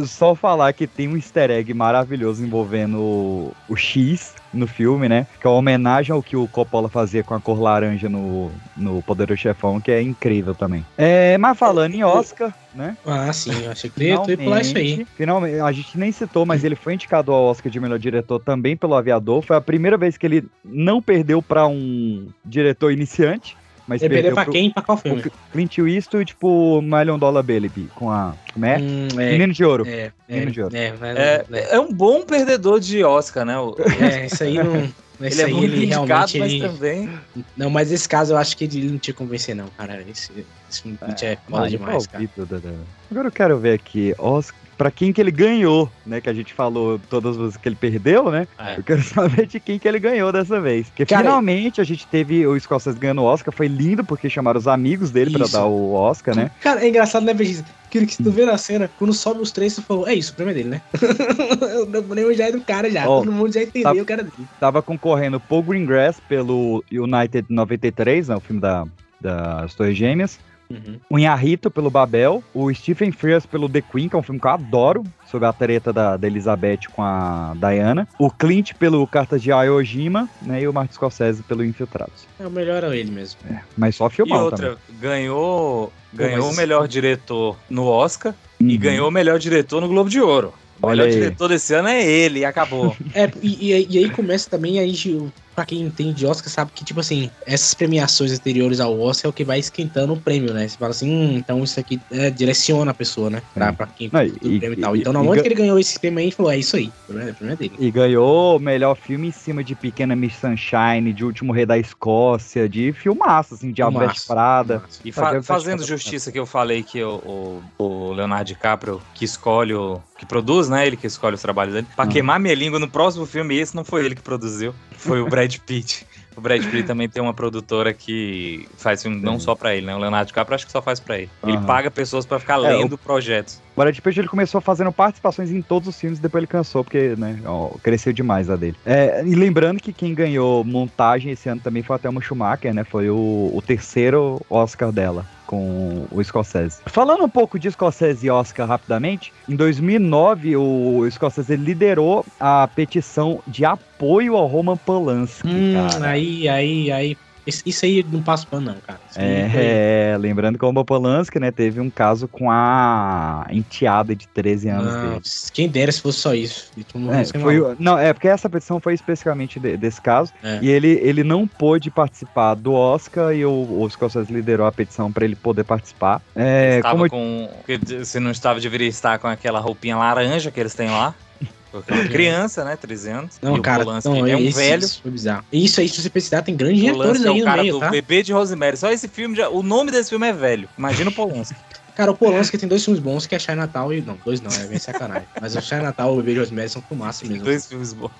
só falar que tem um easter egg maravilhoso envolvendo o, o X no filme, né? Que é uma homenagem ao que o Coppola fazia com a cor laranja no, no Poderoso Chefão, que é incrível também. É, mas falando em Oscar, né? Ah, sim. Eu achei que ia, pular isso aí. Finalmente, a gente nem citou, mas ele foi indicado ao Oscar de melhor diretor também pelo Aviador. Foi a primeira vez que ele não perdeu pra um diretor iniciante. Mas Ele perdeu pra pro- quem e pra qual filme? Clint Eastwood, tipo, Million Dollar Baby, com a... Como é? Hum, é. Menino de Ouro. É, Menino é, de Ouro. é, É, é, é um bom perdedor de Oscar, né? O- é, isso aí não. Esse ele é muito ele indicado, realmente. mas Ele... também... Não, mas esse caso eu acho que ele não tinha que convencer, não, cara. Esse, esse é, é foda Ah, demais, cara. Agora eu quero ver aqui, Oscar, pra quem que ele ganhou, né? Que a gente falou todas as vezes que ele perdeu, né? É. Eu quero saber de quem que ele ganhou dessa vez. Porque Cara, finalmente a gente teve o Scorsese ganhando o Oscar, foi lindo porque chamaram os amigos dele pra Isso. dar o Oscar, né? Cara, é engraçado, né, Begis? Que que tu vê na cena, quando sobe os três, tu falou, é isso, o prêmio é dele, né? o prêmio já é do cara já. Ó, Todo mundo já entendeu tá- o cara dele. Tava concorrendo Paul Greengrass pelo United 93, né? O filme da, das Torres Gêmeas. Uhum. O Inharrito pelo Babel, o Stephen Frears pelo The Queen, que é um filme que eu adoro, sobre a treta da, da Elizabeth com a Diana. O Clint pelo Cartas de Iwo Jima, né? E o Martin Scorsese pelo Infiltrados. É, o melhor é ele mesmo. Mas só E filmar outra, ganhou, ganhou mas- o melhor diretor no Oscar e Uhum. ganhou o melhor diretor no Globo de Ouro. O Olha melhor aí. diretor desse ano é ele, e acabou. É, e, e- e aí começa também, aí, pra quem entende de Oscar, sabe que, tipo assim, essas premiações anteriores ao Oscar é o que vai esquentando o prêmio, né? Você fala assim, hum, então isso aqui é, direciona a pessoa, né? Pra, É. pra quem Não, e- prêmio e tal. Então, na hora que ele ganhou esse prêmio aí, ele falou, é isso aí, o prêmio, o prêmio é dele. E ganhou o melhor filme em cima de Pequena Miss Sunshine, de Último Rei da Escócia, de filmaço, assim, de Albert Prada. E fa- fazendo justiça que eu falei que o, o, o Leonardo DiCaprio que escolhe o. que produz, né? Ele que escolhe os trabalhos dele. Pra Ah. queimar minha língua no próximo filme, esse não foi ele que produziu, foi o Brad Pitt. O Brad Pitt também tem uma produtora que faz filme não só pra ele, né? O Leonardo DiCaprio acho que só faz pra ele. Ele Aham. paga pessoas pra ficar É, lendo projetos. O Brad Pitt ele começou fazendo participações em todos os filmes, depois ele cansou, porque né, ó, cresceu demais a dele. É, e lembrando que quem ganhou montagem esse ano também foi a Thelma Schumacher, né? Foi o, o terceiro Oscar dela com o Scorsese. Falando um pouco de Scorsese e Oscar rapidamente, em 2009 o Scorsese liderou a petição de apoio ao Roman Polanski, Hum, cara. aí, aí, aí. Isso, isso aí não passa pano, não, cara. É, é, lembrando que o Roman Polanski, né, teve um caso com a enteada de 13 anos Não, dele. quem dera se fosse só isso. Tu não É, foi, mal. não, é porque essa petição foi especificamente de- desse caso. É. E ele, ele não pôde participar do Oscar e o, o Scorsese liderou a petição para ele poder participar. É, Estava como com. porque Se não estava, deveria estar com aquela roupinha laranja que eles têm lá. É uma criança, né? 13 anos. Não, o cara, Polanski não, é um esse- velho. Isso foi bizarro. Isso aí, se você precisar, tem grandes O diretores Polanski é aí o no cara meio, do tá? bebê de Rosemary. Só esse filme, já, o nome desse filme é velho. Imagina o Polanski. Cara, o Polanski tem dois filmes bons, que é Shine Natal e... Não, dois não, é bem sacanagem. Mas o Shine Natal e o Bebê de Rosemary são fumaça mesmo. Dois filmes bons.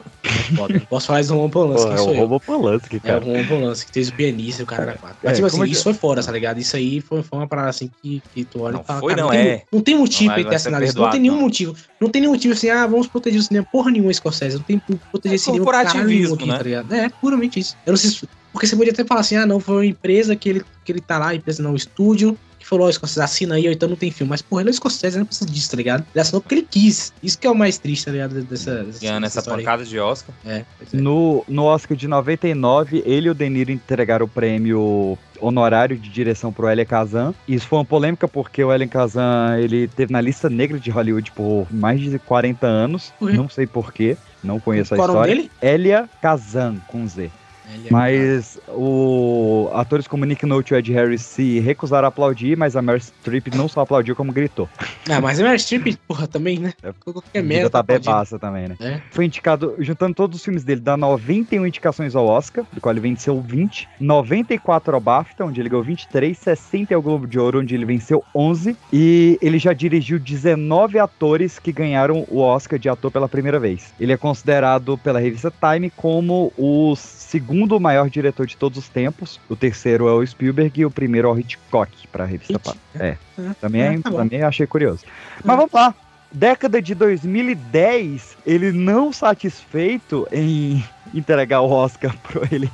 Foda. Não posso falar isso do Roman Polanski, Pô, é o eu? Roman Polanski, É o cara. Roman Polanski, que fez o pianista e o cara era quatro. Mas, É, tipo assim, isso foi fora, tá ligado? Isso aí foi, foi uma parada assim que, que tu olha Não e fala, foi, cara, não tem, é. não tem motivo Não pra ele ter assinado isso. Não tem nenhum não. motivo. Não tem nenhum motivo assim, ah, vamos proteger o cinema. Porra nenhuma, Scorsese. Não tem proteger É esse cinema corporativismo, aqui, né? tá ligado? É, puramente isso. Eu não sei se... Porque você podia até falar assim, ah, não, foi uma empresa que ele, que ele tá lá, a empresa não, o estúdio, falou, ó, Scorsese, assina aí, ou então não tem filme. Mas, porra, ele é Scorsese, não precisa disso, tá ligado? Ele assinou porque ele quis. Isso que é o mais triste, tá ligado? Dessa, dessa, Ganhando essa história pancada de Oscar. É, é. No, no Oscar de 99, ele e o De Niro entregaram o prêmio honorário de direção pro Elia Kazan. Isso foi uma polêmica porque o Elia Kazan, ele teve na lista negra de Hollywood por mais de 40 anos. Quê? Não sei porquê, não conheço a Qual é o nome história. dele? Elia Kazan, com Z. Ele é- Mas o atores como Nick Nolte e Ed Harris se recusaram a aplaudir, mas a Meryl Streep não só aplaudiu, como gritou. Ah, mas a Meryl Streep, porra, também, né? É, Qualquer merda. tá bebaça também, né? É. Foi indicado, juntando todos os filmes dele, dá 91 indicações ao Oscar, do qual ele venceu 20, 94 ao BAFTA, onde ele ganhou 23, 60 ao Globo de Ouro, onde ele venceu 11, e ele já dirigiu 19 atores que ganharam o Oscar de ator pela primeira vez. Ele é considerado pela revista Time como o segundo maior diretor de todos os tempos, o terceiro é o Spielberg e o primeiro é o Hitchcock, para a revista Hitch-. É, É, também, é, é, tá também achei curioso. Mas vamos lá. Década de 2010, ele não satisfeito em entregar o Oscar pro ele,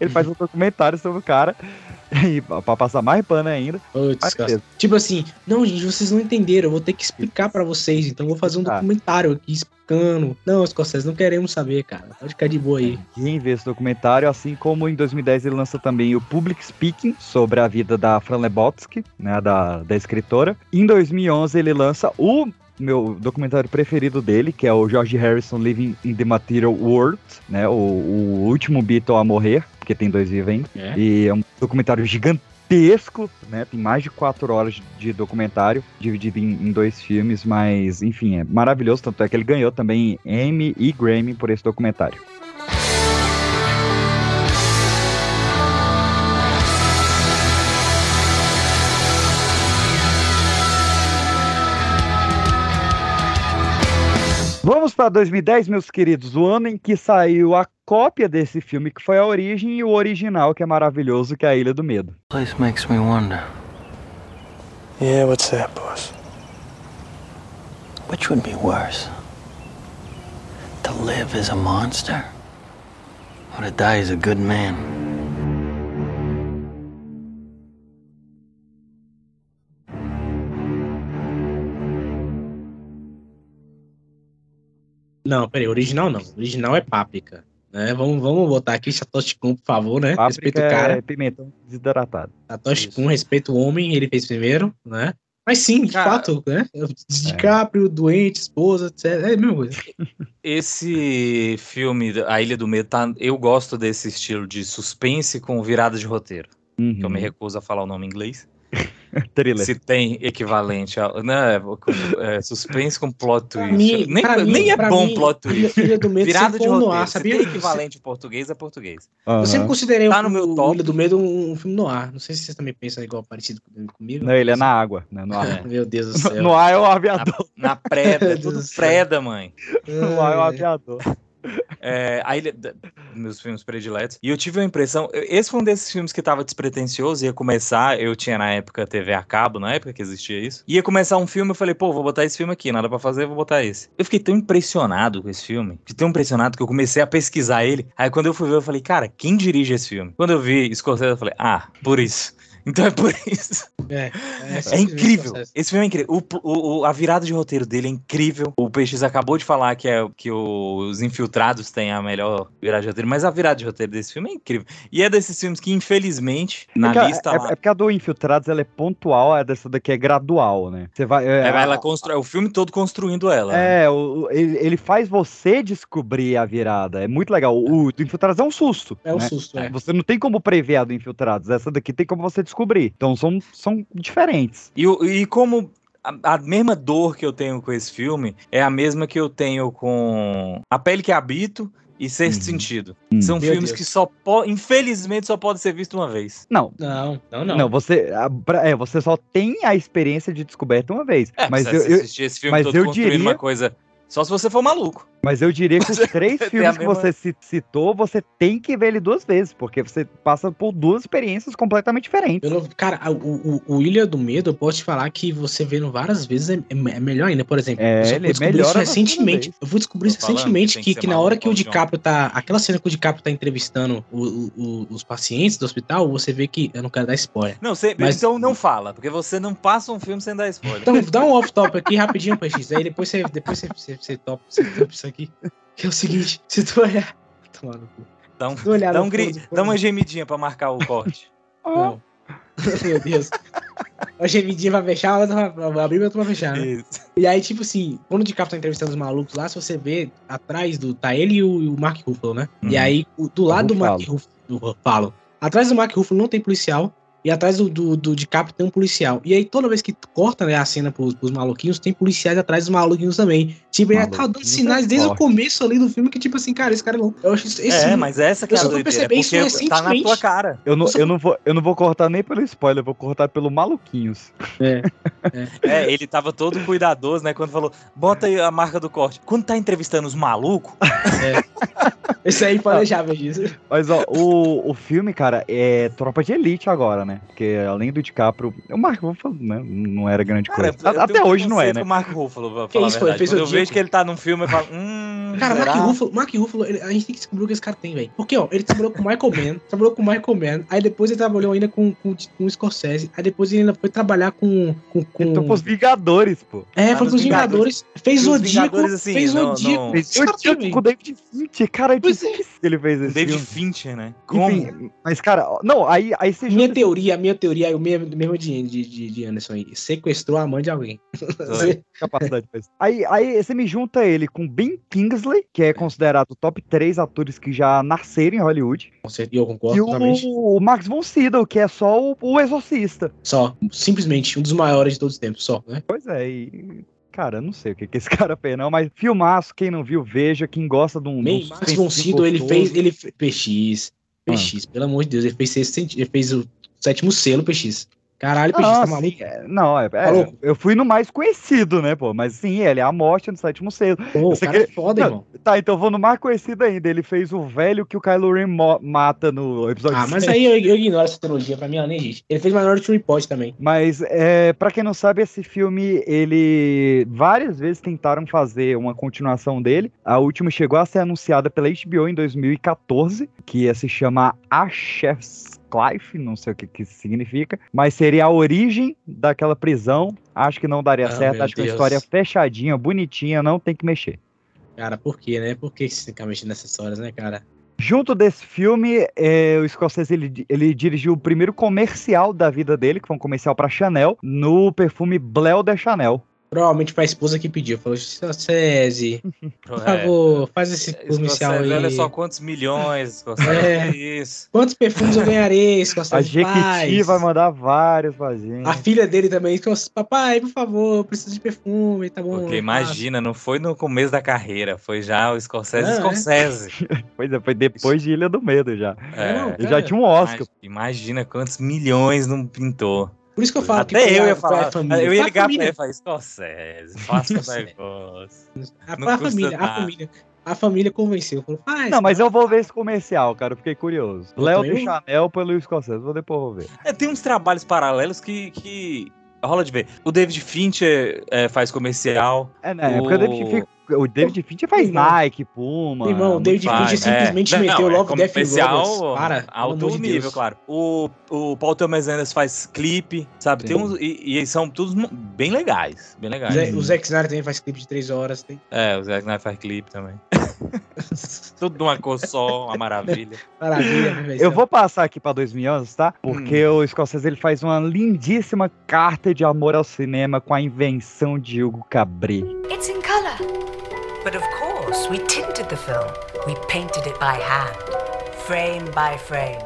ele faz um documentário sobre o cara, e pra passar mais pano ainda. Putz. Tipo assim, não, gente, vocês não entenderam, eu vou ter que explicar pra vocês, então eu vou fazer um Ah. documentário aqui explicando. Não, Scorsese, não queremos saber, cara. Pode ficar de boa aí. Ninguém vê esse documentário, assim como em 2010 ele lança também o Public Speaking, sobre a vida da Fran Lebowski, né, da, da escritora. Em 2011 ele lança o meu documentário preferido dele, que é o George Harrison Living in the Material World, né, o, o último Beatle a morrer, porque tem dois vivos ainda. É. E é um documentário gigantesco, né? Tem mais de quatro horas de documentário, dividido em, em dois filmes, mas enfim, é maravilhoso. Tanto é que ele ganhou também Emmy e Grammy por esse documentário. Vamos para 2010, meus queridos, o ano em que saiu a cópia desse filme, que foi a origem, e o original, que é maravilhoso, que é a Ilha do Medo. Place makes me wonder. Yeah, what's that, boss? Which would be worse? To live as a monster? Or to die as a good man? Não, peraí, original não. Original é páprica. Né? Vamos, vamos botar aqui Satoshi Kun, por favor, né? Respeita o Páprica cara. é pimentão desidratado. Satoshi Kun, respeita o homem, ele fez primeiro, né? Mas sim, de Cara, fato, né? DiCaprio, doente, esposa, etc. É a mesma coisa. Esse filme, A Ilha do Medo, tá, eu gosto desse estilo de suspense com virada de roteiro. Que eu me recuso a falar o nome em inglês. Thriller. Se tem equivalente a. Né, é, suspense com plot twist. mim- nem, mim- nem é bom mim, plot twist. Ilha do Medo Virada sempre de um roteiro. noir, Se sabia? tem equivalente em português, é português. Eu sempre considerei Tá o, no meu o top. Ilha do Medo um, um filme noir. Não sei se vocês também pensam igual parecido comigo. Não, ele é na água, né? No ar. É. Meu Deus do céu. No ar é o aviador. Na preda, é Deus tudo preda, mãe. No ar é o aviador. É, a ilha, da- meus filmes prediletos. E eu tive a impressão, esse foi um desses filmes que tava despretensioso, ia começar, eu tinha na época TV a cabo, na época que existia isso. Ia começar um filme, eu falei, pô, vou botar esse filme aqui, nada pra fazer, vou botar esse. Eu fiquei tão impressionado com esse filme, fiquei tão impressionado que eu comecei a pesquisar ele. Aí quando eu fui ver, eu falei, cara, quem dirige esse filme? Quando eu vi Scorsese, eu falei, ah, por isso. Então é por isso. É, É incrível. Esse filme é incrível. O, o- o- a virada de roteiro dele é incrível. O PX acabou de falar que, é, que os infiltrados têm a melhor virada de roteiro, mas a virada de roteiro desse filme é incrível. E é desses filmes que, infelizmente, na Porque a- lista é, lá. é porque a do Infiltrados ela é pontual, a dessa daqui é gradual, né? Você vai. É, É, a- ela constrói o filme todo construindo ela. né? É, o- o- ele, ele faz você descobrir a virada. É muito legal. O, o do Infiltrados é um susto. É um né? susto, é. Você não tem como prever a do Infiltrados. Essa daqui tem como você descobrir. Então são, são diferentes. E, e como a, a mesma dor que eu tenho com esse filme é a mesma que eu tenho com A Pele que Habito e Sexto Sentido. São Meu filmes Deus. que só po- infelizmente só podem ser vistos uma vez. Não. Não, não, não. Não, você, a- pra- é, você só tem a experiência de descoberta uma vez. É, mas você eu, eu- assistir esse filme mas todo eu construindo diria, uma coisa. Só se você for maluco. Mas eu diria que os três filmes que mesma- você ci- citou, você tem que ver ele duas vezes, porque você passa por duas experiências completamente diferentes. Pelo, cara, o, o, o Ilha do Medo, eu posso te falar que você vendo várias vezes é, é- é melhor ainda. Por exemplo, É, eu ele descobrir melhora recentemente. Eu fui descobrir isso recentemente que que, que na hora que o. DiCaprio tá. Aquela cena que o DiCaprio tá entrevistando o- o- o- os pacientes do hospital, você vê que. Eu não quero dar spoiler. Não, você, Mas- então não fala, porque você não passa um filme sem dar spoiler. Então, dá um off-top aqui rapidinho, PX. Aí depois você, depois você, você, você top, você top isso aqui. Que é o seguinte, se tu olhar. Tomar no cu. Dá, um, olhar dá, um gri- fundo, dá uma gemidinha pra marcar o corte. Não. Meu Deus. A gemidinha vai fechar, outra vai abrir e outra vai fechar, né? Isso. E aí, tipo assim, quando o DiCaprio tá entrevistando os malucos lá, se você vê atrás do. Tá ele e o, o Mark Ruffalo, né? E Uhum. aí, o- do lado do Mark Ruffalo. Ruffalo, atrás do Mark Ruffalo não tem policial. E atrás do, do, do DiCaprio tem um policial. E aí, toda vez que corta né, a cena pros, pros maluquinhos, tem policiais atrás dos maluquinhos também. Tipo, ele tá dando Maluquinhos sinais é desde o forte. começo ali do filme que, tipo assim, cara, esse cara é louco. Eu acho isso- esse é, filme- mas essa que eu é a só perceber isso porque tá na tua cara. Eu não, Eu só- eu, não vou, eu não vou cortar nem pelo spoiler, eu vou cortar pelo maluquinhos. É. É, ele tava todo cuidadoso, né? Quando falou, bota aí a marca do corte. Quando tá entrevistando os malucos, Esse aí planejável disso. Mas ó, o, o filme, cara, é Tropa de Elite agora, né? Porque além do DiCaprio, o Mark Ruffalo né, não era grande cara, coisa. eu Até hoje não é, né? com o Marco Ruffalo, pra Que falar isso, a ele verdade. Quando o eu vejo Dico. que ele tá num filme, eu falo, hum, Cara, será? Mark Ruffalo, Mark Ruffalo ele- a gente tem que descobrir o que esse cara tem, velho. Porque, ó, ele trabalhou com o Michael Mann, trabalhou com o Michael Mann, aí depois ele trabalhou ainda com, com, com o Scorsese, aí depois ele ainda foi trabalhar com. com, com... Então, pros Vingadores, pô. É, Ah, foi nos pros Vingadores, fez os Zodíaco, Vingadores, assim, fez Zodíaco. não- Fez o também. com o David Fincher, cara, é é. difícil que ele fez esse David. Fincher, né? Como? Mas, cara, não, aí, aí você Minha junta- teoria, a minha teoria é o mesmo, mesmo de, de, de, de Anderson aí. Sequestrou a mãe de alguém. Capacidade. Aí, aí você me junta ele com Ben Kingsley, que é considerado o top 3 atores que já nasceram em Hollywood. Com certeza, Eu concordo E totalmente. o, o Max von Sydow, que é só o, o exorcista. Só, simplesmente, um dos maiores de todos os tempos, só, né? Pois é, e. Cara, eu não sei o que, que esse cara fez, não, mas filmaço, quem não viu, veja. Quem gosta de um. um Bem, Max von Sydow, ele fez, ele fe- PX, PX, pelo amor de Deus, ele fez, ele fez o sétimo selo, PX. Caralho, PX, tá sim, maluco? é, não, é, é, eu fui no mais conhecido, né, pô? Mas sim, ele é a morte no sétimo selo. Pô, cara é quer- foda, Não, irmão. Tá, então vou no mais conhecido ainda. Ele fez o velho que o Kylo Ren mata no episódio Ah, mas seis. aí eu, eu ignoro essa trilogia, pra mim ela nem existe. Ele fez Minority Report também. Mas, é, para quem não sabe, esse filme, ele várias vezes tentaram fazer uma continuação dele. A última chegou a ser anunciada pela HBO em 2014, que ia se chamar A Chef's Life, não sei o que, que isso significa, mas seria a origem daquela prisão. Acho que não daria Ah, certo, acho que é uma Deus. história fechadinha, bonitinha, não tem que mexer. Cara, por quê, né? Por que você tem que mexer nessas histórias, né, cara? Junto desse filme, é, o Scorsese ele, ele dirigiu o primeiro comercial da vida dele, que foi um comercial para Chanel, no perfume Bleu de Chanel. Provavelmente foi a esposa que pediu. Falou, Scorsese, por É. favor, faz esse comercial aí. olha só quantos milhões, Scorsese, É. isso. Quantos perfumes eu ganharei, Scorsese? A Jequiti vai mandar vários pra gente. A filha dele também, falou papai, por favor, preciso de perfume, tá bom? Porque eu imagina, não foi no começo da carreira, foi já o Scorsese Não, é. Scorsese. Pois é, foi depois de Ilha do Medo já. É. Não, Ele cara, já tinha um Oscar. Imagina quantos milhões não pintou. Por isso que eu falo que Até foi eu a- ia falar. a família. Eu ia a ligar pra ele e falar, Scorsese, faça negócio. A, Não a família, a nada. família. A família convenceu. Falou, faz. Não, mas eu vou ver esse comercial, cara. Eu fiquei curioso. Léo vou. Chanel pelo Scorsese. Vou depois vou ver. É, tem uns trabalhos paralelos que, que rola de ver. O David Fincher é, faz comercial. É, na O- época dele fi- o David Fincher faz Irmão. Nike, Puma. Irmão, o David Fincher simplesmente é. Não, meteu não, é Love, Death and comercial, Robots. Para, Alto amor de nível, Deus. claro. O, o Paul Thomas Anderson faz clipe, sabe? Tem uns, e, e eles são todos bem legais. Bem O legais. Zé- O Zack Snyder também faz clipe de 3 horas. Tem... É, o Zack Snyder faz clipe também. Tudo de uma cor só, uma maravilha. Maravilha, né? Eu vou passar aqui pra 2011, tá? Porque o Scorsese ele faz uma lindíssima carta de amor ao cinema com a invenção de Hugo Cabret. It's in color. But of course, we tinted the film. We painted it by hand, frame by frame.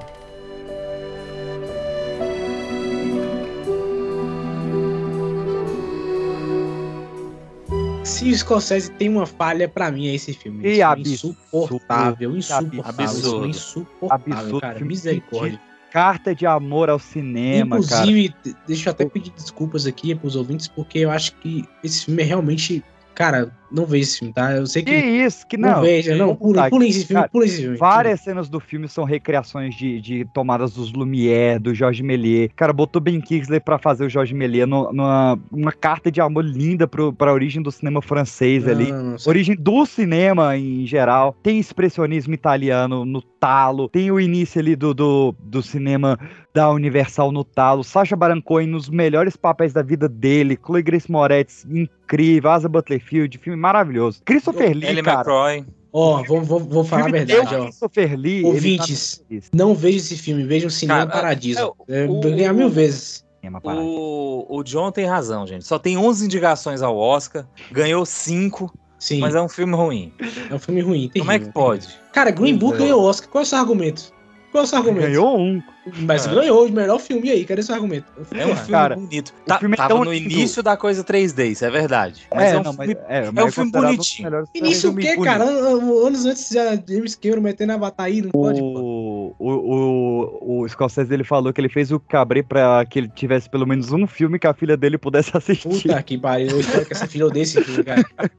Se o Scorsese tem uma falha, pra mim é esse filme. Que Esse filme é absurdo. Insuportável, Que insuportável. absurdo. Insuportável, Absurdo, cara. filme Misericórdia. Carta de amor ao cinema, cara. Inclusive, de- deixa eu até pedir desculpas aqui pros ouvintes, porque eu acho que esse filme é realmente. Cara, não vejo esse filme, tá? Eu sei que. Que isso, que não, não. veja, não. Pular pulem aqui. esse filme, Cara, pulem esse filme. Várias cenas do filme são recriações de, de tomadas dos Lumière, do Jorge Méliès. Cara, botou Ben Kingsley pra fazer o Jorge Méliès numa uma carta de amor linda pro, pra origem do cinema francês ali. Não, não, Origem do cinema em geral. Tem expressionismo italiano no talo. Tem o início ali do, do, do cinema da Universal no talo. Sacha Baron Cohen nos melhores papéis da vida dele. Chloe Grace Moretz, incrível. Asa Butterfield, filme maravilhoso. Christopher Lee, Ellie cara. McCroy. Ó, vou, vou, vou falar a verdade, ó. Christopher Lee. ele Ouvintes, tá não vejo esse filme, vejam Cinema Cara, Paradiso. é, É, o- ganhar mil vezes. O, o John tem razão, gente. Só tem 11 indicações ao Oscar, ganhou 5, Sim, mas é um filme ruim. é um filme ruim. Como é que terrível. pode? Cara, Green Book É. ganhou Oscar. Qual é o seu argumento? Qual é o seu argumento? Ganhou um. Mas É. ganhou o melhor filme aí. Cadê seu argumento? É um filme Cara, bonito. o Tá, filme é tava tão no lindo. início da coisa 3D, isso é verdade. Mas é, um não, filme... mas, é, mas um é filme um dos bonitinho. Início o quê, cara? An- an- Anos antes já James Cameron metendo Avatar aí, não pode, pô. O, o, o, Scorsese ele falou que ele fez o Cabré pra que ele tivesse pelo menos um filme que a filha dele pudesse assistir. Puta que pariu. Eu espero que essa filha odeie esse filme, cara.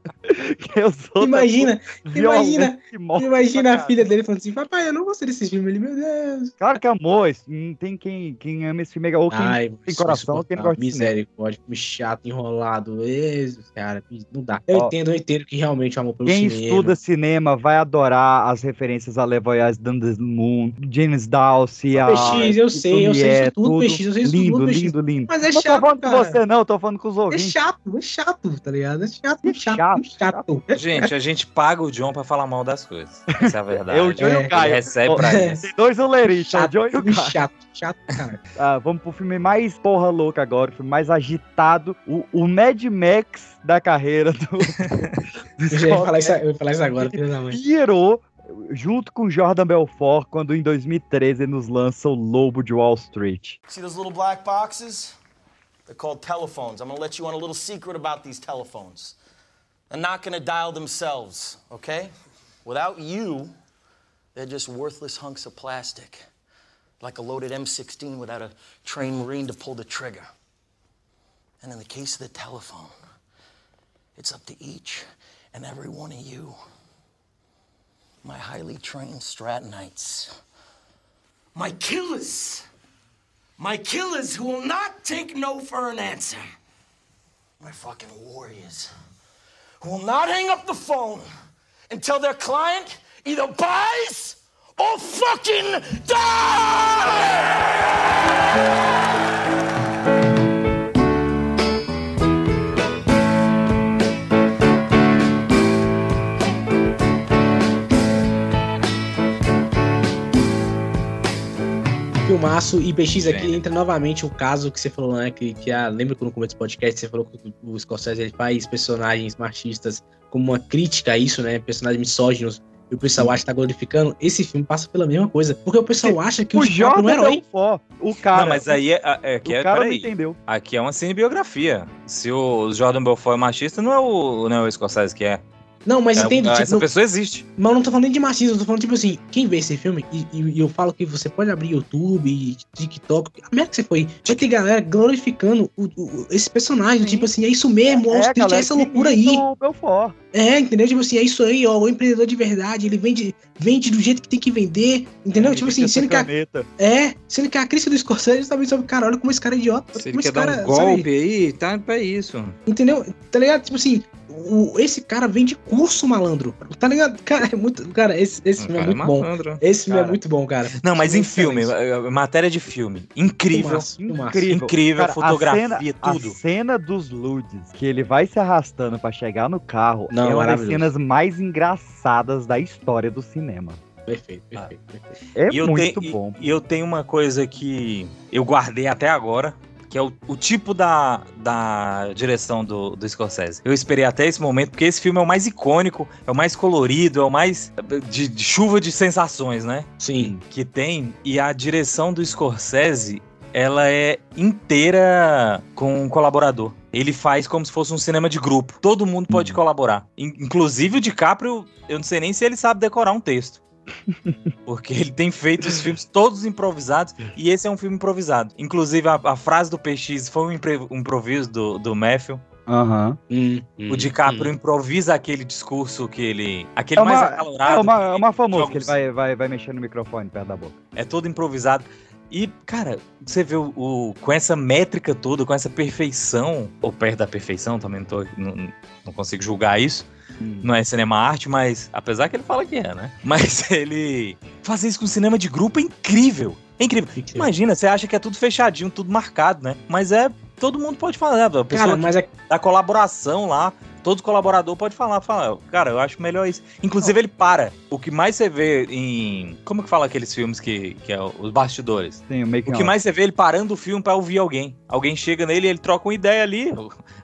Imagina, imagina, morrem imagina pra a filha dele falando assim, papai, eu não gostei desse filme. Ele, meu Deus. Claro que amor, isso não tem quem, quem ama esse filme, ou quem Ai, tem coração, ou quem não gosta. Misericórdia, filme chato, enrolado. Jesus, cara, não dá. Eu Ó, entendo, eu entendo que realmente o amor pelo Quem cinema. estuda cinema vai adorar as referências a Le Voyage dans le Moon, James Dawson, a PX, eu sei, eu sei tudo, PX, eu sei isso lindo, tudo, PX. lindo, lindo. Mas é não chato, tô falando cara. com você não, tô falando com os É ouvintes. chato, é chato, tá ligado? É chato, É é chato, chato, chato. Gente, a gente paga o John pra falar mal das coisas. Essa é a verdade. Eu, o John e É, o Caio. Recebe pra É. isso. Dois oleiristas, o Chato, John e o Caio. chato, chato, cara. Ah, vamos pro filme mais porra louca agora, o filme mais agitado, o, o Mad Max da carreira do, do Eu ia falar isso, eu ia falar isso agora, filho da mãe. Pirou junto com Jordan Belfort quando em 2013 ele nos lança o Lobo de Wall Street. See those little black boxes? They're called telephones. I'm gonna let you on a little secret about these telephones. They're not gonna dial themselves, okay? Without you, they're just worthless hunks of plastic. Like a loaded M16 without a trained Marine to pull the trigger. And in the case of the telephone, it's up to each and every one of you, my highly trained Stratonites, my killers. My killers who will not take no for an answer. My fucking warriors who will not hang up the phone until their client either buys or fucking dies! Filmaço e PX aqui entra novamente o caso que você falou, né? Que, que a, lembra quando no começo do podcast você falou que o Scorsese ele faz personagens machistas como uma crítica a isso, né? Personagens misóginos. E o pessoal acha que tá glorificando. Esse filme passa pela mesma coisa. Porque o pessoal acha que o, O DiCaprio não é Jordan herói. Belfort, o cara. não, mas aí é, é, aqui o é, cara entendeu. Aqui é uma cinebiografia. Se o Jordan Belfort é machista, não é o, não é o Scorsese que é. Não, mas É, entende? Essa Tipo, não- pessoa existe. Mas eu não tô falando nem de machismo, eu tô falando, tipo assim, quem vê esse filme, e, e- e eu falo que você pode abrir YouTube, e TikTok, a merda que você foi, vai ter galera glorificando o- o- esse personagem, tipo assim, é isso mesmo, Wall Street, é galera essa loucura aí. É, entendeu? Tipo assim, é isso aí, ó, o empreendedor de verdade, ele vende, vende do jeito que tem que vender, entendeu? tipo assim, Essa sendo que, a, é, sendo que a crítica do Scorsese é justamente sobre, cara, olha como esse cara é idiota, Se ele como esse quer dar cara, um sabe? golpe aí, tá pra isso. Entendeu? Tá ligado? Tipo assim, o, esse cara vem de curso, malandro. Tá ligado? Cara, é muito. Cara, esse, esse filme é cara é muito bom. Esse filme é Cara. muito bom, cara. Não, mas em Muito filme, excelente. eh, matéria de filme. Incrível. Filmaço, filmaço. Incrível, Cara, fotografia, a cena, tudo. A cena dos Ludes, que ele vai se arrastando pra chegar no carro, Não, é uma das cenas mais engraçadas da história do cinema. Perfeito, perfeito, perfeito. É E eu muito tenho- bom. E eu tenho uma coisa que eu guardei até agora, que é o, o tipo da, da direção do, do Scorsese. Eu esperei até esse momento, porque esse filme é o mais icônico, é o mais colorido, é o mais de, de chuva de sensações, né? Sim. Que tem. E a direção do Scorsese, ela é inteira com um colaborador. Ele faz como se fosse um cinema de grupo. Todo mundo pode colaborar. In- Inclusive o DiCaprio, eu não sei nem se ele sabe decorar um texto. Porque ele tem feito os filmes todos improvisados e esse é um filme improvisado. Inclusive, a, a frase do PX foi um, improviso do, do Matthew. Aham. Hum, O DiCaprio improvisa aquele discurso que ele. Aquele É mais uma, acalorado. é uma, é uma famosa jogos- que ele vai, vai, vai mexer no microfone perto da boca. É todo improvisado. E, cara, você vê o, o- com essa métrica toda, com essa perfeição, ou perto da perfeição, também não, tô, não, não consigo julgar isso. Não é cinema arte, mas. Apesar que ele fala que é, né? Mas ele. Fazer isso com cinema de grupo é incrível. É incrível. Imagina, você acha que é tudo fechadinho, tudo marcado, né? Mas é. Todo mundo pode falar. A pessoa Cara, mas é. da colaboração lá. Todo colaborador pode falar, fala, cara, eu acho melhor isso. Inclusive, ele para. O que mais você vê em. Como que fala aqueles filmes que, que é os bastidores? Sim, o O que mais você vê ele parando o filme pra ouvir alguém. Alguém chega nele e ele troca uma ideia ali.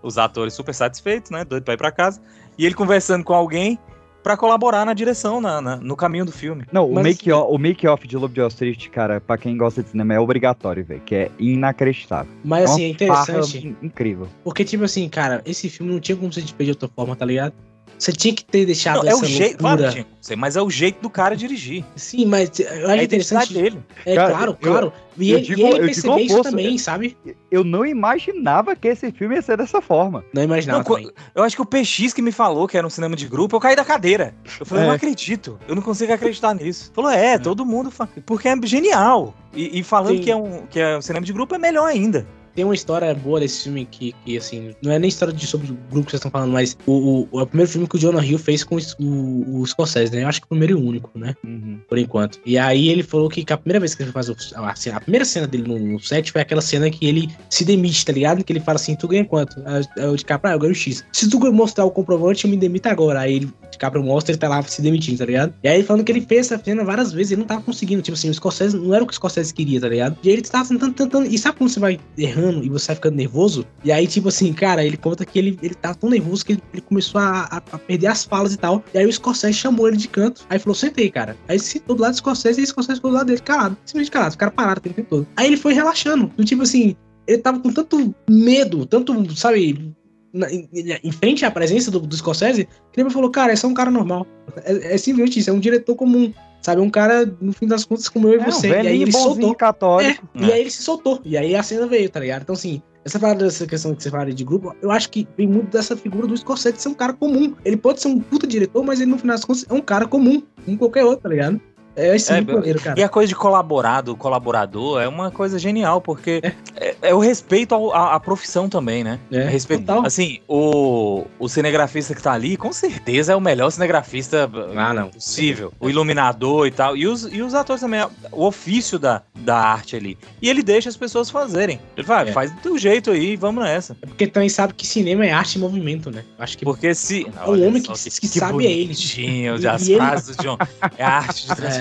Os atores super satisfeitos, né? Doido pra ir pra casa. E ele conversando com alguém pra colaborar na direção, na, na- no caminho do filme. Não, o Mas- make, o make off de Lobo de Wall Street, cara, pra quem gosta de cinema é obrigatório, velho, que é inacreditável. Mas uma assim, é interessante. incrível. Porque, tipo assim, cara, esse filme não tinha como você despedir de outra forma, tá ligado? Você tinha que ter deixado Não, é essa o jeito, claro, ser, mas é o jeito do cara dirigir. Sim, mas eu É acho a identidade interessante. dele. É Cara, claro, eu- claro. E eu ele, digo- e ele eu percebeu isso oposto, também, eu- sabe? Eu não imaginava que esse filme ia ser dessa forma. Não imaginava Não, eu acho que o PX que me falou que era um cinema de grupo, eu caí da cadeira. Eu falei, É. eu não acredito. Eu não consigo acreditar nisso. Falou, é, todo mundo fala. Porque é genial. E, e falando Sim. que é, um, que é um cinema de grupo é melhor ainda. Tem uma história boa desse filme que, que assim, não é nem história de, sobre o grupo que vocês estão falando, mas o, o, é o primeiro filme que o Jonah Hill fez com o, o, o Scorsese, né? Eu acho que o primeiro e único, né? Uhum. Por enquanto. E aí ele falou que a primeira vez que ele faz o, a, cena- a primeira cena dele no, no set foi aquela cena que ele se demite, tá ligado? Que ele fala assim, tu ganha quanto? Aí o DiCaprio, ah, eu ganho X. Se tu mostrar o comprovante, eu me demito agora. Aí ele, o DiCaprio mostra, ele tá lá se demitindo, tá ligado? E aí ele falando que ele fez essa cena várias vezes, ele não tava conseguindo. Tipo assim, o Scorsese não era o que o Scorsese queria, tá ligado? E aí ele tava tentando, tentando. E sabe quando você vai errando e você vai ficando nervoso? E aí, tipo assim, cara, ele conta que ele, ele tava tão nervoso que ele, ele começou a, a- a perder as falas e tal. E aí o Scorsese chamou ele de canto. Aí falou, sentei, cara. Aí sentou do lado do Scorsese e o Scorsese ficou do lado dele, calado. Simplesmente calado. Os caras pararam o tempo todo. Aí ele foi relaxando. Do tipo assim, ele tava com tanto medo, tanto, sabe, na- em, em frente à presença do, do Scorsese, que ele falou, cara, é um cara normal. É, é simplesmente isso, é um diretor comum. Sabe, um cara, no fim das contas, como eu e É um você. e aí ele soltou. católico. É, E aí ele se soltou. E aí a cena veio, tá ligado? Então, assim, essa parada dessa questão que você fala de grupo, eu acho que vem muito dessa figura do Scorsese ser um cara comum. Ele pode ser um puta diretor, mas ele, no final das contas, é um cara comum, como qualquer outro, tá ligado? É isso É, maneiro, cara. E a coisa de colaborado, colaborador, é uma coisa genial, porque é, é o respeito ao- à, à profissão também, né? É, respeito, total. assim, o, o cinegrafista que tá ali, com certeza é o melhor cinegrafista Ah, não. possível. O iluminador e tal. E os, e os atores também, o ofício da, da arte ali. E ele deixa as pessoas fazerem. Ele fala, É. faz do teu jeito aí, vamos nessa. É porque também sabe que cinema é arte e movimento, né? Acho que Porque se. É o homem que- que sabe é ele. E- as frases do John. É a arte de transformação,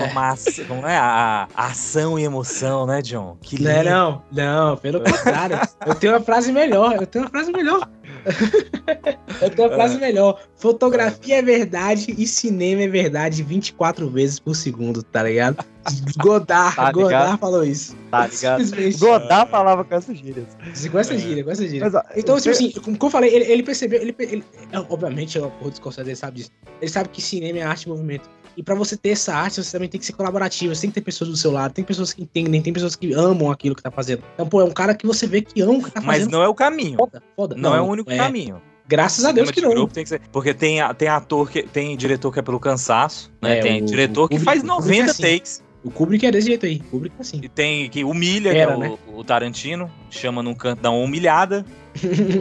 como é? A, a ação e emoção, né, John? Que Não, lindo. não, não, pelo contrário. eu tenho uma frase melhor, eu tenho uma frase melhor. eu tenho uma frase melhor. Fotografia é verdade e cinema é verdade 24 vezes por segundo, tá ligado? Godard, Tá ligado? Godard falou isso. Tá ligado? Godard falava com essas gírias. Com essa gíria, com essa gíria. Mas, Então, tipo assim, como eu falei, ele, ele percebeu, ele, ele- é, obviamente, o porra do Scorsese sabe disso. Ele sabe que cinema é arte e movimento. E pra você ter essa arte, você também tem que ser colaborativo, você tem que ter pessoas do seu lado, tem pessoas que entendem, tem pessoas que amam aquilo que tá fazendo. Então, pô, é um cara que você vê que ama o que tá Mas fazendo. não é o caminho. Foda, foda. Não, é o único caminho. Graças a Deus que não. grupo tem que ser- porque tem, tem ator que tem diretor que é pelo cansaço, né? É, tem o- diretor o que Kubrick- faz o Kubrick 90 é assim. takes. O Kubrick é desse jeito aí. O Kubrick é assim. E tem que humilha, Era, que é o, né? o Tarantino, chama num canto, dá uma humilhada,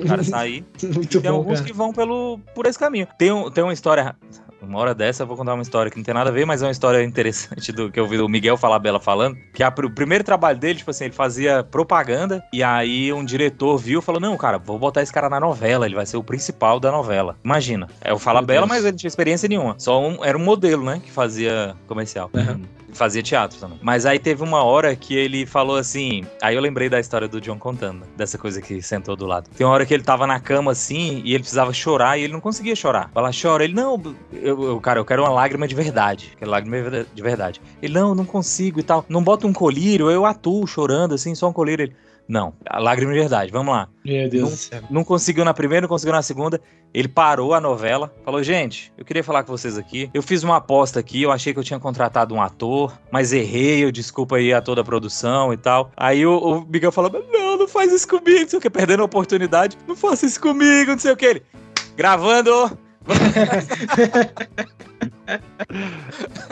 O cara sair. Muito e tem bom, alguns cara. que vão pelo, por esse caminho. Tem, um, tem uma história. Uma hora dessa eu vou contar uma história que não tem nada a ver, mas é uma história interessante do que eu vi o Miguel Falabella falando. Que a- o primeiro trabalho dele, tipo assim, ele fazia propaganda e aí um diretor viu e falou: Não, cara, vou botar esse cara na novela, ele vai ser o principal da novela. Imagina. É o Falabella, mas ele não tinha experiência nenhuma. Só um, era um modelo, né? Que fazia comercial. Fazia teatro também. Mas aí teve uma hora que ele falou assim. Aí eu lembrei da história do John contando, dessa coisa que sentou do lado. Tem uma hora que ele tava na cama assim e ele precisava chorar e ele não conseguia chorar. Falar, chora. Ele, não, eu, eu- cara, eu quero uma lágrima de verdade. Quero lágrima de verdade. Ele, não, não consigo e tal. Não bota um colírio, eu atuo chorando assim, só um colírio. Ele, não, a lágrima de verdade, vamos lá. Meu Deus não, do céu. não conseguiu na primeira, não conseguiu na segunda. Ele parou a novela, falou: Gente, eu queria falar com vocês aqui. Eu fiz uma aposta aqui, eu achei que eu tinha contratado um ator, mas errei, eu desculpa aí a toda a produção e tal. Aí o, o Miguel falou: Não, não faz isso comigo, não sei o que, perdendo a oportunidade. Não faça isso comigo, não sei o que. Ele, gravando.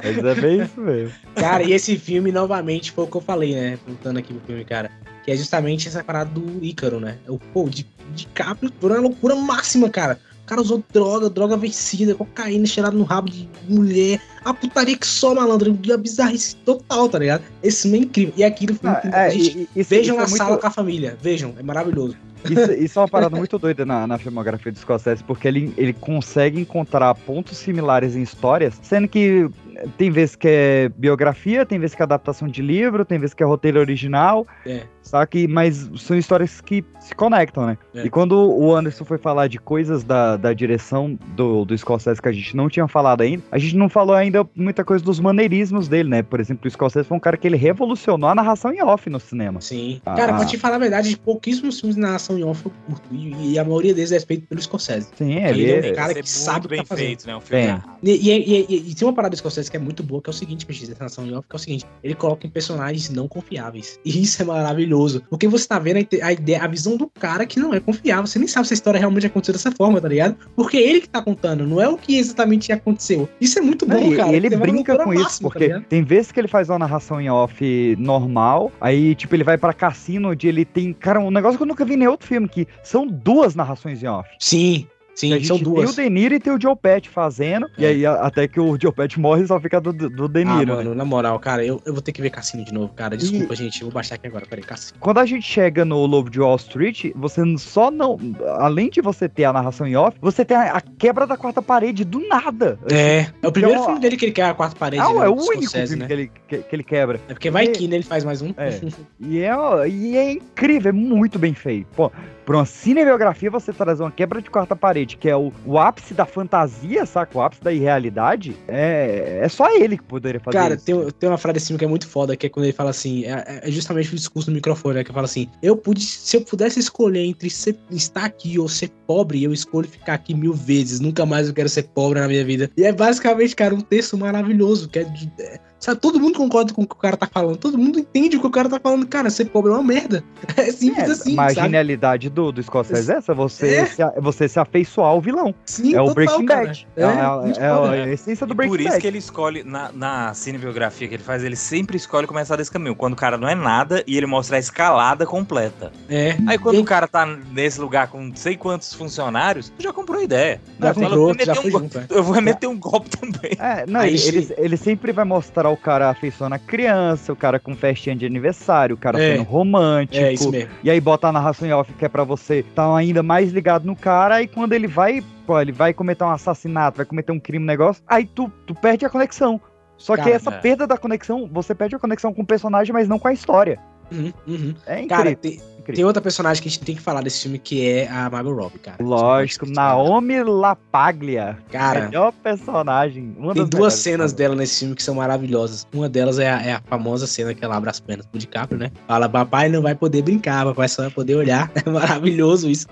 Mas é bem isso mesmo. Cara, e esse filme, novamente, foi o que eu falei, né? Voltando aqui pro filme, cara. Que é justamente essa parada do Ícaro, né? O pô, de, de Caprio por uma loucura máxima, cara. O cara usou droga, droga vencida, cocaína cheirada no rabo de mulher. A putaria que só malandro, a bizarrice total, tá ligado? Esse filme é incrível. E aquilo foi Ah, muito é, gente, e- e- Vejam a muito- sala com a família, vejam, é maravilhoso. Isso, isso é uma parada muito doida na, na filmografia do Scorsese, porque ele, ele consegue encontrar pontos similares em histórias, sendo que tem vezes que é biografia, tem vezes que é adaptação de livro, tem vezes que é roteiro original, É. sabe? Mas são histórias que se conectam, né? É. E quando o Anderson foi falar de coisas da, da direção do, do Scorsese que a gente não tinha falado ainda, a gente não falou ainda muita coisa dos maneirismos dele, né? Por exemplo, o Scorsese foi um cara que ele revolucionou a narração em off no cinema. Sim. Ah. Cara, pra te falar a verdade, de pouquíssimos filmes de narração em off eu curto. E, e a maioria deles é feito pelo Scorsese. Sim, ele, ele é é- um cara que sabe o que bem tá fazendo. feito, né? Um filme. E, e, e, e- e tem uma parada do Scorsese que é muito boa, que é o seguinte, PX, dessa nação em off, que é o seguinte, ele coloca em personagens não confiáveis. E isso é maravilhoso. Porque você tá vendo a, a ideia, a visão do cara que não é confiável. Você nem sabe se a história realmente aconteceu dessa forma, tá ligado? Porque é ele que tá contando, não é o que exatamente aconteceu. Isso é muito bom, Não, cara. e ele brinca com isso, máxima, tá porque ligado? tem vezes que ele faz uma narração em off normal, aí, tipo, ele vai pra cassino onde ele tem. Cara, um negócio que eu nunca vi em nenhum outro filme, que são duas narrações em off. Sim, sim, gente são Tem duas. o De Niro e tem o Joe Pesci fazendo, e aí até que o Joe Pesci morre só fica do, do De Ah, né? mano, na moral, cara, eu, eu vou ter que ver Cassino de novo, cara. Desculpa, gente, eu vou baixar aqui agora. Peraí, Cassino. Quando a gente chega no Lobo de Wall Street, você só não. Além de você ter a narração em off, você tem a, a quebra da quarta parede do nada. É, é o primeiro Então, filme dele que ele quer a quarta parede. Ah, né, é o único Scorsese, filme né? que, ele, que, que ele quebra. É porque vai E- que né, ele faz mais um. É. E é, e é incrível, é muito bem feito. Pô, pra uma cinebiografia você trazer uma quebra de quarta parede, que é o, o ápice da fantasia, saca? O ápice da irrealidade, é, é só ele que poderia fazer Cara, isso. tem, tem uma frase filme que é muito foda, que é quando ele fala assim, é, é justamente o discurso no microfone, né, que fala assim, eu pude, se eu pudesse escolher entre ser- estar aqui ou ser pobre, eu escolho ficar aqui mil vezes, nunca mais eu quero ser pobre na minha vida. E é basicamente, cara, um texto maravilhoso, que é, de- é, sabe, todo mundo concorda com o que o cara tá falando, todo mundo entende o que o cara tá falando, cara, ser pobre é uma merda. É simples É, assim, mas a sabe? genialidade do, do Scorsese é essa, você, É. se, a- você se afeiçoar ao vilão. Sim, é o total, Breaking. Bad. É, É, a- é foda. a essência do E Breaking por isso Bad. que ele escolhe, na, na cinebiografia que ele faz, ele sempre escolhe começar desse caminho. Quando o cara não é nada e ele mostra a escalada completa. É. Aí quando o cara tá nesse lugar com não sei quantos funcionários, já comprou a ideia. Já fala, comprou, "Eu vou já meter foi um junto, é. Eu vou meter um golpe também. É, não, Aí ele, ele, ele sempre vai mostrar o cara afeiçoando a criança, o cara com festinha de aniversário, o cara É. sendo romântico. É, isso mesmo. E aí bota a narração em off que é pra você estar ainda mais ligado no cara, e quando ele vai, pô, ele vai cometer um assassinato, vai cometer um crime, um negócio, aí tu, tu perde a conexão. Só que Cara, essa é. perda da conexão, você perde a conexão com o personagem, mas não com a história. Uhum, uhum. É incrível. Cara, tem, tem outra personagem que a gente tem que falar desse filme, que é a Margot Robbie, cara. Lógico, Naomi Lapaglia. Cara, melhor personagem. Tem duas cenas dela nesse filme que são maravilhosas. Uma delas é a, é a famosa cena que ela abre as pernas pro DiCaprio, né? Fala, papai não vai poder brincar, papai só vai poder olhar. É maravilhoso isso.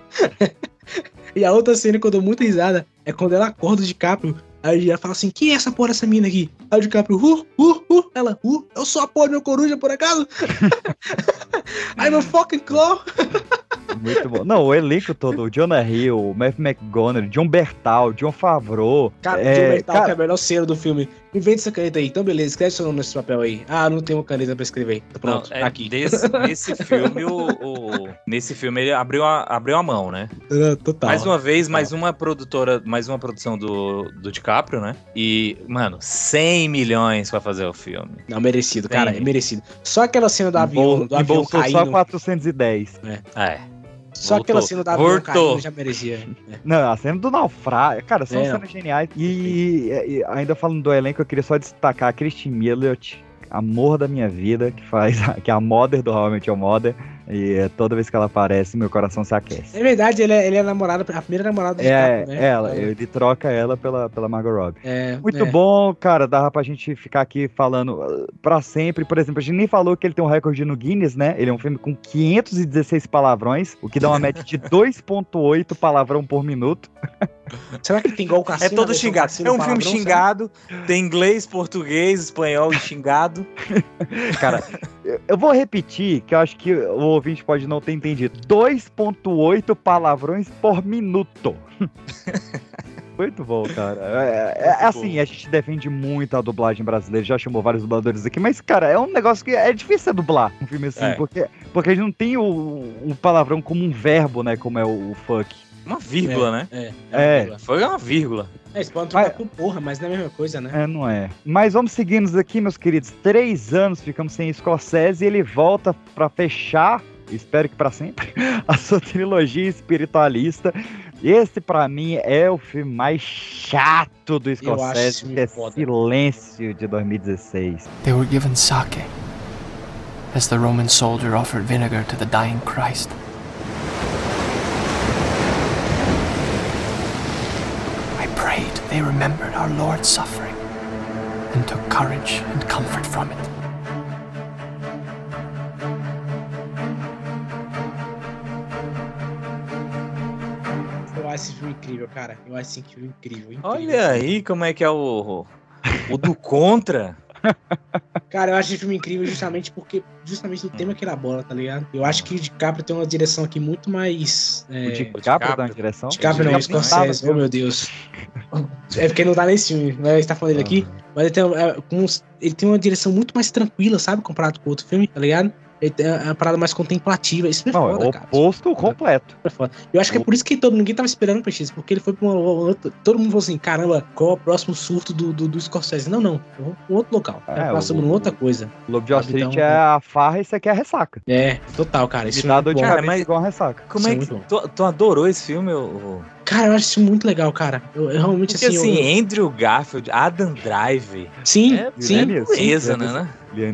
e a outra cena que eu dou muita risada é quando ela acorda o DiCaprio. Aí ela fala assim: Quem é essa porra, essa mina aqui? Aí o DiCaprio, uh, uh, uh. Ela, uh, eu sou a porra do meu coruja, por acaso? I'm a fucking claw. Muito bom. Não, o elenco todo, o Jonah Hill, o Matthew McGonagall, John Bertal, John Favreau. Cara, é, John Bertal, cara, que é a melhor cena do filme. Inventa essa caneta aí. Então, beleza, escreve seu nome nesse papel aí. Ah, não tem uma caneta pra escrever. Tá pronto, Não, é, tá aqui. Desse, nesse filme, o, o- nesse filme ele abriu a, abriu a mão, né? Total. Mais uma vez, mais uma produtora, mais uma produção do, do DiCaprio, né? E, mano, 100 milhões pra fazer o filme. Não, merecido, cara, Sim. é merecido. Só aquela cena do avião, do avião caindo. só 410. É. Só Voltou. aquela cena do avião caindo já merecia. Não, a cena do naufrágio. Cara, são É, cenas geniais. E, e- ainda falando do elenco, eu queria só destacar a Christine Miliot, amor da minha vida, que faz, que é a Mother do How I Met Your Mother. E é, toda vez que ela aparece, meu coração se aquece. É verdade, ele é, ele é a namorada, a primeira namorada do É, DiCaprio, né? ela, ele troca ela pela, pela Margot Robbie. É, Muito é. bom, cara. Dava pra gente ficar aqui falando uh, pra sempre. Por exemplo, a gente nem falou que ele tem um recorde no Guinness, né? Ele é um filme com 516 palavrões, o que dá uma média de 2,8 palavrão por minuto. Será que tem igual o É Cassino? todo a versão xingado. É um filme palavrão, xingado, tem inglês, português, espanhol e xingado. Cara, eu- vou repetir, que eu acho que o ouvinte pode não ter entendido. 2,8 palavrões por minuto. Muito bom, cara. É, é- é assim, a gente defende muito a dublagem brasileira, já chamou vários dubladores aqui, mas, cara, é um negócio que é difícil dublar um filme assim, É. porque, porque a gente não tem o, o palavrão como um verbo, né, como é o, o fuck. Uma vírgula, né? É, É. Foi uma vírgula. É, eles podem trocar por porra, mas não é a mesma coisa, né? É, não é. Mas vamos seguindo aqui, meus queridos. Três anos ficamos sem Scorsese e ele volta pra fechar, espero que pra sempre, a sua trilogia espiritualista. Esse, pra mim, é o filme mais chato do Scorsese, que é foda. Silêncio, de 2016. They were given sake, as the Roman soldier offered vinegar to the dying Christ. I prayed they remembered our Lord's suffering and took courage and comfort from it. Eu acho esse filme incrível, cara. Eu acho esse filme incrível. incrível. Olha aí como é que é o, o do contra. Cara, eu acho esse filme incrível justamente porque justamente do tema que ele aborda, tá ligado? Eu acho que o DiCaprio tem uma direção aqui muito mais. É... O DiCaprio dá uma direção? DiCaprio não, o Scorsese, oh meu Deus. É porque não tá nesse filme, né? A gente tá falando dele aqui, mas ele tem, é, com uns- ele tem uma direção muito mais tranquila, sabe? Comparado com outro filme, tá ligado? Ele tem uma parada mais contemplativa. Isso é Não, foda, é o cara. oposto completo. É foda. Eu acho que é por isso que todo, ninguém tava esperando pra isso, porque ele foi pra uma outra. Todo mundo falou assim: caramba, qual é o próximo surto do, do, do Scorsese? Não, não. Eu vou pra um outro local. É, É, passamos o- numa outra coisa. O Lobo de Wall Street então- é a farra e isso aqui é a ressaca. É, total, cara. Isso é muito bom. cabeça mas- igual a ressaca. Como Isso é é que tu, tu adorou esse filme? ô- ô? Cara, eu acho isso muito legal, cara. Eu, eu realmente Porque assim. assim, eu- Andrew Garfield, Adam Drive. Sim, é, sim, é sim. beleza, né? né?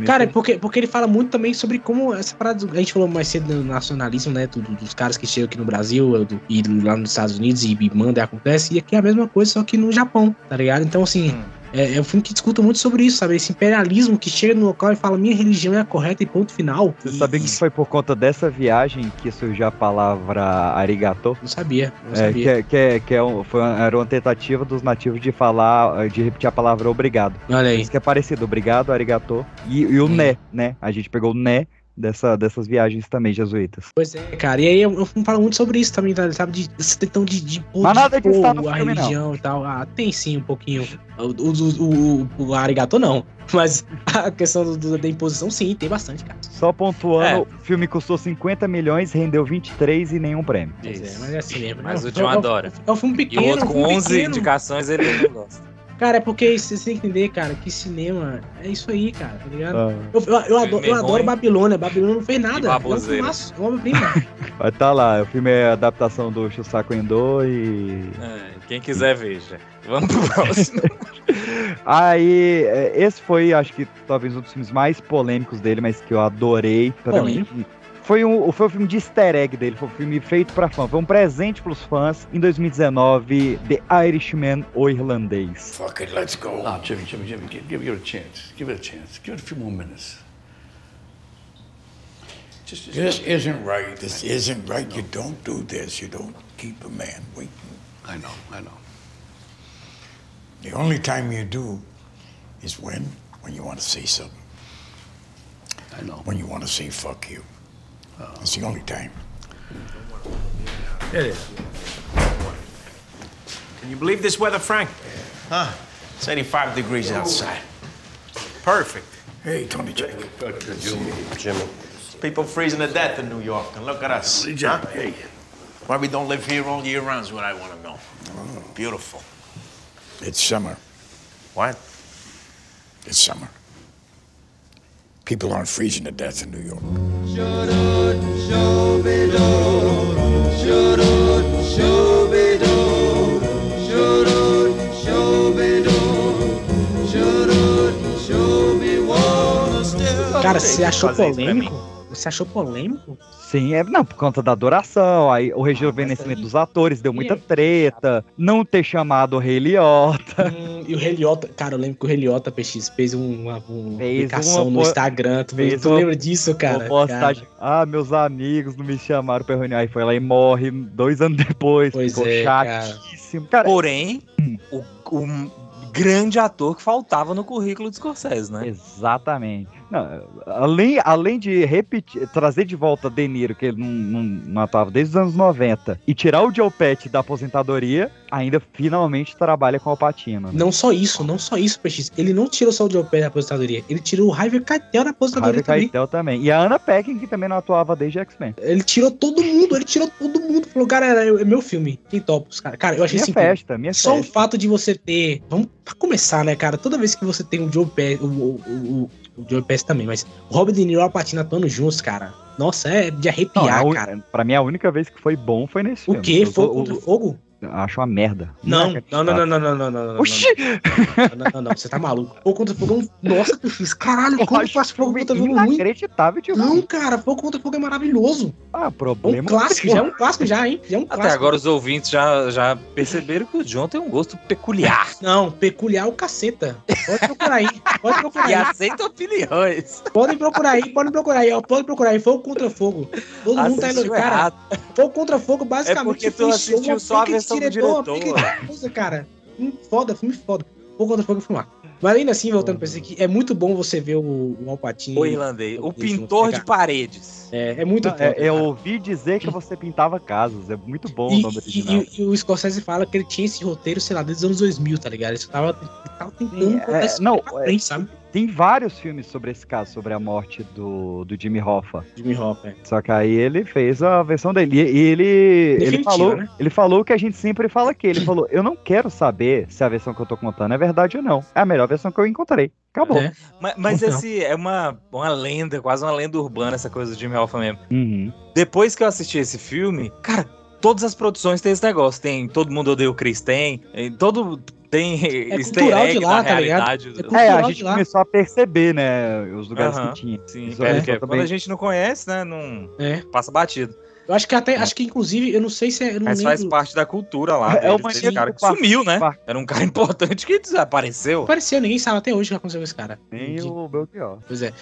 Cara, porque, porque ele fala muito também sobre como essa parada. A gente falou mais cedo do nacionalismo, né? do- do- dos caras que chegam aqui no Brasil do- e do- lá nos Estados Unidos e, e manda e acontece. E aqui é a mesma coisa, só que no Japão, tá ligado? Então, assim, é, é um filme que discuta muito sobre isso, sabe? Esse imperialismo que chega no local e fala: minha religião é a correta e ponto final. Você sabia que foi por conta dessa viagem que surgiu a palavra arigato? Não sabia, não É, sabia. que, é- que, é- que é um- foi uma- era uma tentativa dos nativos de falar, de repetir a palavra obrigado. Olha aí. Isso que é parecido, obrigado, arigato. E, e o né, né? A gente pegou o né dessa, dessas viagens também, jesuítas. Pois é, cara. E aí eu, eu falo muito sobre isso também, sabe? De, esse tentão de, de pôr Mas de nada disso tá no a filme, não. religião e tal. Ah, tem sim um pouquinho. O, o, o, o, arigato não. Mas a questão do- do- da imposição, sim, tem bastante, cara. Só pontuando, É. o filme custou 50 milhões, rendeu 23 e nenhum prêmio. Pois é, mas é assim mesmo. Mas É, o John é, adora. É um filme E pequeno. o outro com filme 11 pequeno. indicações, ele não gosta. Cara, é porque você tem que entender, cara, que cinema é isso aí, cara, tá ligado? Ah, Eu, eu, eu adoro, eu Filme adoro. Babilônia. Babilônia não fez nada. É um filmaço, é uma obra-prima. vai estar lá, o filme é adaptação do Shusaku Endo e É, quem quiser, veja. Vamos pro próximo. Aí, é, esse foi, acho que talvez um dos filmes mais polêmicos dele, mas que eu adorei. Pra mim, foi um, foi um filme de easter egg dele, foi um filme feito pra fã, foi um presente pros fãs em 2019, The Irishman, o irlandês. Fuck it, let's go. No, Jimmy, Jimmy, Jimmy, give, give it a chance. Give it a chance. Give it a few more minutes. Just, just This isn't right. This isn't right. You don't do this. You don't keep a man waiting. I know, I know. The only time you do is when? When you want to say something. I know. When you want to say fuck you. It's the only time. It is. Can you believe this weather, Frank? Huh? It's 85 degrees outside. Perfect. Hey, Tony Jake. Jimmy. Jimmy. People freezing to death in New York, and look at us. Hey, Jack, hey. Why we don't live here all year round is what I want to know. Oh. Beautiful. It's summer. What? It's summer. People aren't freezing to death in New York. Cara, você achou fazer isso pra polêmico? Você achou polêmico? Sim, é, não, por conta da adoração, aí o rejuvenescimento dos atores deu muita treta, não ter chamado o Rei Liotta. Hum, e o Heliota, cara, eu lembro que o Heliota PX fez uma, uma Fez publicação uma no Instagram. Tu, fez tu uma- lembra disso, cara? Uma postagem, ah, meus amigos não me chamaram pra reunião, aí foi lá e morre dois anos depois, Pois ficou é, cara. chatíssimo. Cara, Porém, o, o grande ator que faltava no currículo do Scorsese, né? Exatamente. Não, além, além de repetir, trazer de volta De Niro, que ele não, não, desde os anos 90, e tirar o Joe Pesci da aposentadoria, ainda finalmente trabalha com o Alpatino. né? Não só isso, não só isso, PX. Ele não tirou só o Joe Pesci da aposentadoria, ele tirou o Harvey Keitel da aposentadoria Harvey também. Keitel também. E a Anna Paquin, que também não atuava desde X-Men. Ele tirou todo mundo, ele tirou todo mundo. Falou, cara, é, é meu filme. Quem topa os caras? Cara, eu achei Minha assim. festa, minha Só o festa. fato de você ter. Vamos começar, né, cara? Toda vez que você tem o Joe Pesci, o, o, o, o Joe Pesci também, mas o Robert De Niro e o Al Pacino atuando juntos, cara. Nossa, é de Não, arrepiar, a un- cara. Pra mim, a única vez que foi bom foi nesse O filme. quê? Fogo eu- contra fogo? Eu Acho uma merda. Não, não, não, não, não, não, não, não, não. Oxi! Não, não, não, não, você tá maluco. Fogo contra fogo é um. Nossa, que fiz. Caralho, como faz fogo contra fogo ruim? Inacreditável, tio. Não, cara, fogo contra fogo é maravilhoso. Ah, É um problema. clássico, já é um clássico, já, hein? Já é um Até clássico. agora os ouvintes já, já perceberam que o John tem um gosto peculiar. Não, peculiar o caceta. Pode procurar aí. Pode procurar E aí. aceita opiniões. Podem procurar aí, podem procurar aí, ó. Podem procurar aí. Fogo contra fogo. Todo mundo tá indo. Cara, fogo contra fogo, basicamente. É porque tu assistiu uma só a versão do diretor, de coisa, cara. Filme foda, filme foda. Fogo contra fogo é filmar. Mas ainda assim, voltando pra isso aqui, é muito bom você ver o, o. O irlandês. O pintor de paredes. É, é muito foda. é, eu ouvi dizer que você pintava casas. É muito bom o E, nome e- original. e- e o Scorsese fala que ele tinha esse roteiro, sei lá, desde os anos 2000, tá ligado? Ele só tava, ele tava tentando É, não, pra frente, sabe? Tem vários filmes sobre esse caso, sobre a morte do, do Jimmy Hoffa. Jimmy Hoffa, é. Só que aí ele fez a versão dele. E, e ele, ele, falou, né? ele falou o que a gente sempre fala aqui. Ele falou: Eu não quero saber se a versão que eu tô contando é verdade ou não. É a melhor versão que eu encontrei. Acabou. É. Mas, mas Então. esse é uma, uma lenda, quase uma lenda urbana, essa coisa do Jimmy Hoffa mesmo. Uhum. Depois que eu assisti esse filme, cara, todas as produções têm esse negócio. Tem Todo Mundo Odeia o Chris, tem. Todo. Tem easter cultural egg de lá, tá ligado? realidade. É É, cultural a gente começou a perceber, né, os lugares Aham, que tinha. Sim, é, eu quando também- a gente não conhece, né, não É. passa batido. Eu acho que até, acho que inclusive, eu não sei se é. Mas lembro. faz parte da cultura lá. É, é o cara que parque. sumiu, né? Parque. Era um cara importante que desapareceu. Apareceu, ninguém sabe até hoje o que aconteceu com esse cara. Nem De- o Belchior. Pois é,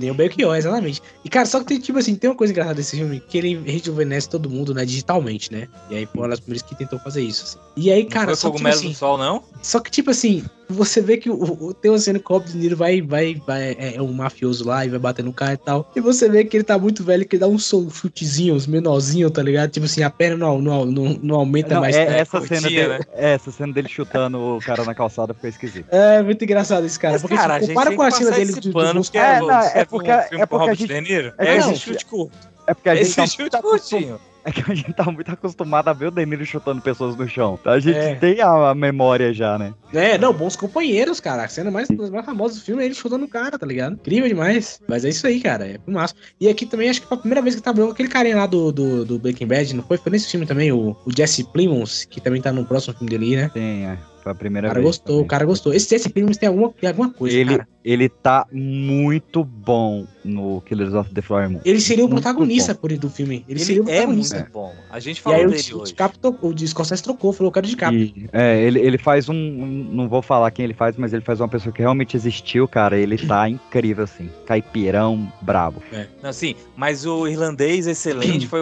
nem o Belchior, exatamente. E, cara, só que tem, tipo assim, tem uma coisa engraçada desse filme, que ele rejuvenesce todo mundo, né, digitalmente, né? E aí foi uma das primeiras que tentou fazer isso, assim. E aí, cara, não só foi que, tipo cogumelo assim, do sol, não? só que, tipo assim, você vê que o, o, tem uma cena que o Robert De Niro vai, vai, vai, é, é um mafioso lá e vai bater no cara e tal. E você vê que ele tá muito velho, que ele dá uns sol- chutezinhos, menorzinho, tá ligado? Tipo assim, a perna não, não, não, não aumenta Não, mais. é, né? essa, curtinha, cena dele, né? é, essa cena dele chutando o cara na calçada ficou esquisito. É muito engraçado esse cara. Mas, porque cara, a tipo, gente compara tem com a cena dele do, pano, dos É, é, é porque- um é filme com porque a gente- De é É, não, esse chute curto. É porque a gente Esse tá chute curtinho. É que a gente tá muito acostumado a ver o Deniro chutando pessoas no chão. A gente É. tem a, a memória já, né? É, não, bons companheiros, cara. A cena mais, mais famosas do filme é ele chutando o cara, tá ligado? Incrível demais. Mas é isso aí, cara. É massa. E aqui também acho que foi a primeira vez que tá com aquele carinha lá do, do, do Breaking Bad, não foi? Foi nesse filme também, o, o Jesse Plimons, que também tá no próximo filme dele né? Tem, é. Foi a O primeira cara vez. gostou, o cara gostou. Esse Jesse Plimons tem alguma, tem alguma coisa, Ele, cara. Ele tá muito bom no Killers of the Flower Moon. Ele seria o Muito protagonista bom. por do filme. Ele, Ele seria o é protagonista. muito bom. A gente E falou aí o, dele o hoje. Tocou, o Scorsese trocou, falou, eu quero o DiCaprio. E, é, ele, ele faz um, um- Não vou falar quem ele faz, mas ele faz uma pessoa que realmente existiu, cara. Ele tá incrível, assim. Caipirão, brabo. Não, sim, mas o irlandês excelente foi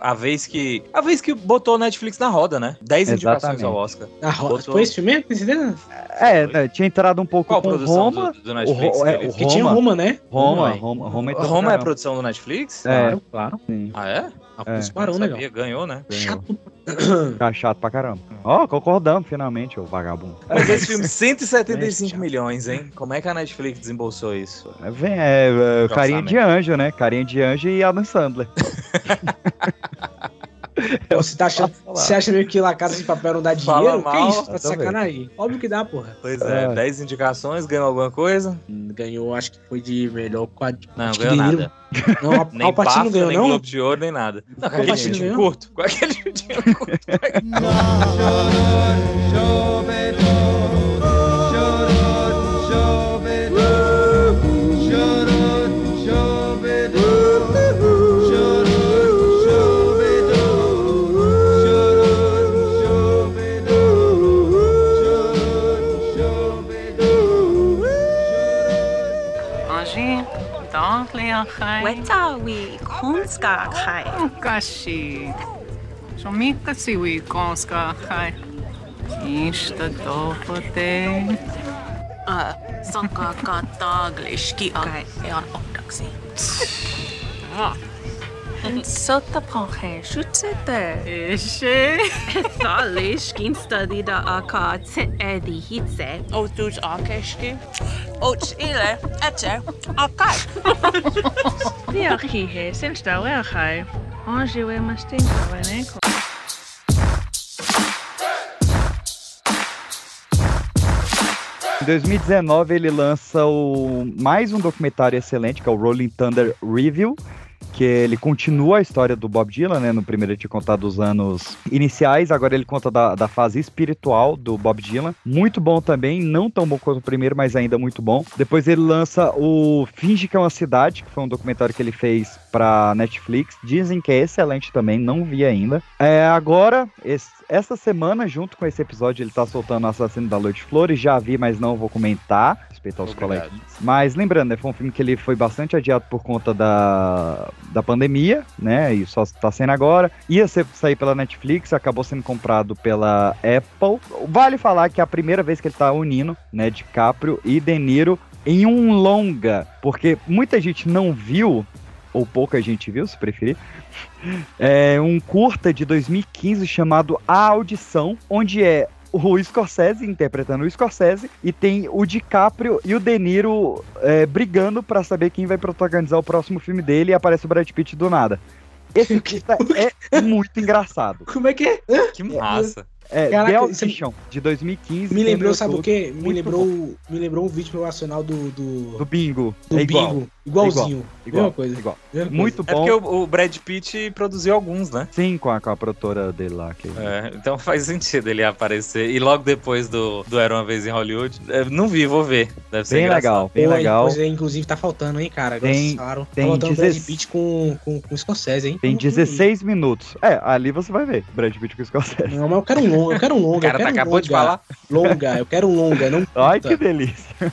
a vez que. A vez que botou o Netflix na roda, né? 10 indicações ao Oscar. Ah, ro- Botou- foi esse filme mesmo? Tem certeza? É, né, tinha entrado um pouco Qual com produção Roma. do, do Netflix. É, que ele- o Que tinha Roma, né? Roma, aí. Roma, Roma é Roma é produção do Netflix? É. Claro, claro. Sim. Ah, é? Ah, É. Não né, sabia, Ganhou, né? Tá chato pra caramba. Ó, concordamos finalmente, ô vagabundo. Mas esse filme, 175 milhões, hein? Como é que a Netflix desembolsou isso? É, vem, é, é, Que carinha de anjo, né? Carinha de anjo e Adam Sandler. Você, tá achando, você acha meio que La Casa de Papel não dá Fala dinheiro? mal. que isso? Tá sacanagem. Óbvio que dá, porra. Pois é, É. 10 indicações, ganhou alguma coisa? Ganhou, acho que foi de melhor quadro. Não, ganhou nada. Não, a, Nem Al Pacino BAFTA, ganhou, nem não? Globo de Ouro, nem nada. Não, com aquele ganhou? curto. Com aquele chutinho curto. Wetawi, konska kai. Kashi. Shomika siwi konska kai. Ishta dofote. Uh, sanka ka taglishki akai ean opdaksi. Ah. Sota panche shutsete. Ishe. Thalish kinstadi da aka te edi hitse. Otus akeski. Och ile ete akai. Liachi he, sinsta leachai. Angie we mastinka veneko. Em 2019 ele lança o mais um documentário excelente, que é o Rolling Thunder Review, que ele continua a história do Bob Dylan, né? No primeiro ele tinha contado os anos iniciais, agora ele conta da, da fase espiritual do Bob Dylan. Muito bom também, não tão bom quanto o primeiro, mas ainda muito bom. Depois ele lança o Finge que é uma cidade, que foi um documentário que ele fez pra Netflix. Dizem que é excelente também, não vi ainda. É, agora, esse- essa semana, junto com esse episódio, ele tá soltando Assassino da Lua de Flores. Já vi, mas não vou comentar. Respeito aos Obrigado. coleguinhas. Mas lembrando, né, foi um filme que ele foi bastante adiado por conta da, da pandemia, né? E só tá sendo agora. Ia ser, sair pela Netflix, acabou sendo comprado pela Apple. Vale falar que é a primeira vez que ele tá unindo, né, DiCaprio e De Niro em um longa, porque muita gente não viu, ou pouca gente viu, se preferir, é um curta de 2015 chamado A Audição, onde é o Scorsese interpretando o Scorsese e tem o DiCaprio e o De Niro é, brigando pra saber quem vai protagonizar o próximo filme dele e aparece o Brad Pitt do nada. Esse curta é muito engraçado. Como é que é? Que massa. É, Caraca, The é- Audition, de 2015. Me lembrou, sabe o quê? Me lembrou, bom. me lembrou um vídeo promocional do. Do, Do Bingo. do é igual. Igualzinho. Igual, Mesma coisa. igual. Mesma coisa. Muito É bom. porque o, o Brad Pitt produziu alguns, né? Sim, com a, com a produtora dele lá. Que... É, então faz sentido ele aparecer. E logo depois do, do Era Uma Vez em Hollywood. é, não vi, vou ver. Deve ser Bem engraçado. legal, bem Pô, legal. É, inclusive tá faltando, hein, cara. Agora Tem- vocês falaram. tem tá faltando Brad 16 Pitt com, com, com Scorsese, hein? Tem Vamos ver. 16 minutos. É, ali você vai ver. Brad Pitt com o Scorsese. Não, mas eu quero um longa, eu quero um longa. O cara tá um acabou longa. de falar. Longa, eu quero um longa, não Ai, que delícia.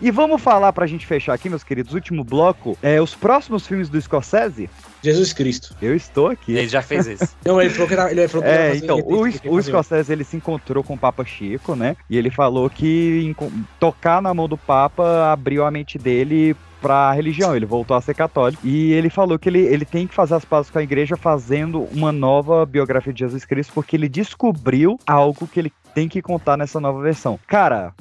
E vamos falar pra gente fechar aqui, meus queridos, último bloco. É, os próximos filmes do Scorsese. Jesus Cristo. Eu estou aqui. Ele já fez esse. Não, ele falou que era- ele falou que É, então, o, que o. Scorsese ele se encontrou com o Papa Chico, né? E ele falou que tocar na mão do Papa abriu a mente dele pra religião, ele voltou a ser católico. E ele falou que ele, ele tem que fazer as pazes com a igreja fazendo uma nova biografia de Jesus Cristo, porque ele descobriu algo que ele tem que contar nessa nova versão. Cara,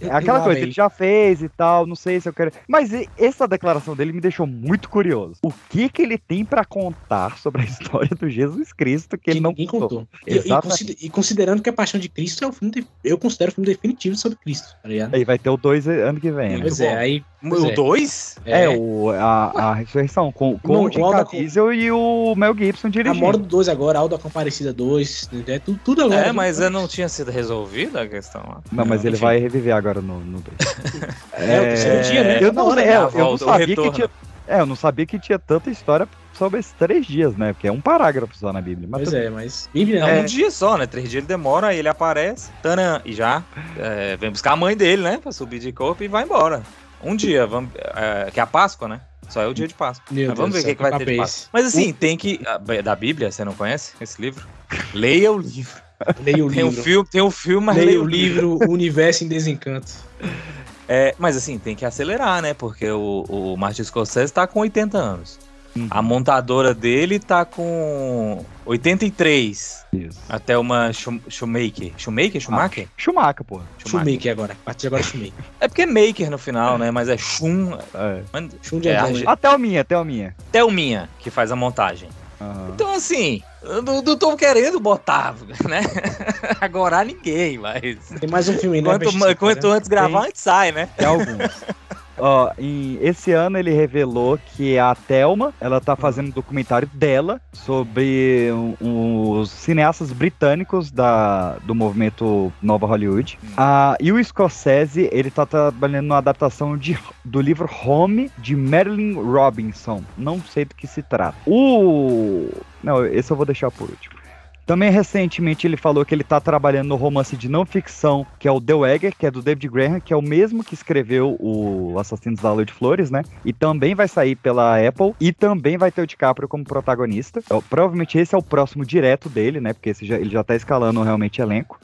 é aquela coisa, ele já fez e tal, não sei se eu quero. Mas essa declaração dele me deixou muito curioso. O que que ele tem pra contar sobre a história do Jesus Cristo que ele não Ninguém contou? contou. E, e e considerando que a Paixão de Cristo é o filme, de- eu considero o filme definitivo sobre Cristo, tá ligado? Aí vai ter o 2 ano que vem. né? Pois é, aí. pois O é. 2? É, o, a, a ressurreição com, com Não, o Jim o Alda- Caviezel e o Mel Gibson A dirigindo. Mora do 2 agora, Alda Comparecida 2, é tudo, tudo agora. É, mas eu não tinha sido resolvida a questão lá. Não, mas ele vai reviver agora no 2. É, o terceiro dia, né? Eu não, é, eu não sabia que tinha. É, eu não sabia que tinha tanta história sobre esses três dias, né? Porque é um parágrafo só na Bíblia. Mas Pois tudo é, mas. Bíblia É não. um dia só, né? Três dias ele demora, aí ele aparece, tanã, e já é, vem buscar a mãe dele, né? Pra subir de corpo e vai embora. Um dia, vamos, é, que é a Páscoa, né? Só é o dia de Páscoa. Meu Mas vamos Deus ver o que, que vai ter de é Páscoa. Mas assim, tem que. a- Da Bíblia, você não conhece esse livro? Leia o livro. Leia o Tem um livro. filme, tem um filme, mas Leia leia o livro Universo em Desencanto. É, mas assim, tem que acelerar, né? Porque o, o Martin Scorsese tá com 80 anos. Uhum. A montadora dele tá com 83. Isso. Até uma Shoemaker. Shoemaker? Schumacher? Schumacher, pô. Shoemaker agora. A partir de agora é Shoemaker. É porque é Maker no final, né? Mas é Schum. É. Schum de é Adão, Arge- né? Até o minha, até o minha. Que faz a montagem. Então, assim, eu não, não tô querendo botar, né? Agora ninguém, mas. Tem mais um filme, né? Quanto, quanto antes gravar, Tem. antes sai, né? Tem alguns. Ó, em, esse ano ele revelou que a Thelma, ela tá fazendo um documentário dela sobre um- os cineastas britânicos da, do movimento Nova Hollywood. Ah, e o Scorsese, ele tá trabalhando numa adaptação de, do livro Home, de Marilyn Robinson. Não sei do que se trata. O... Não, esse eu vou deixar por último. Também recentemente ele falou que ele tá trabalhando no romance de não ficção, que é o The Wagger, que é do David Graham, que é o mesmo que escreveu o Assassinos da Lua de Flores, né? E também vai sair pela Apple e também vai ter o DiCaprio como protagonista. Então, provavelmente esse é o próximo direto dele, né? Porque esse já- ele já tá escalando realmente elenco.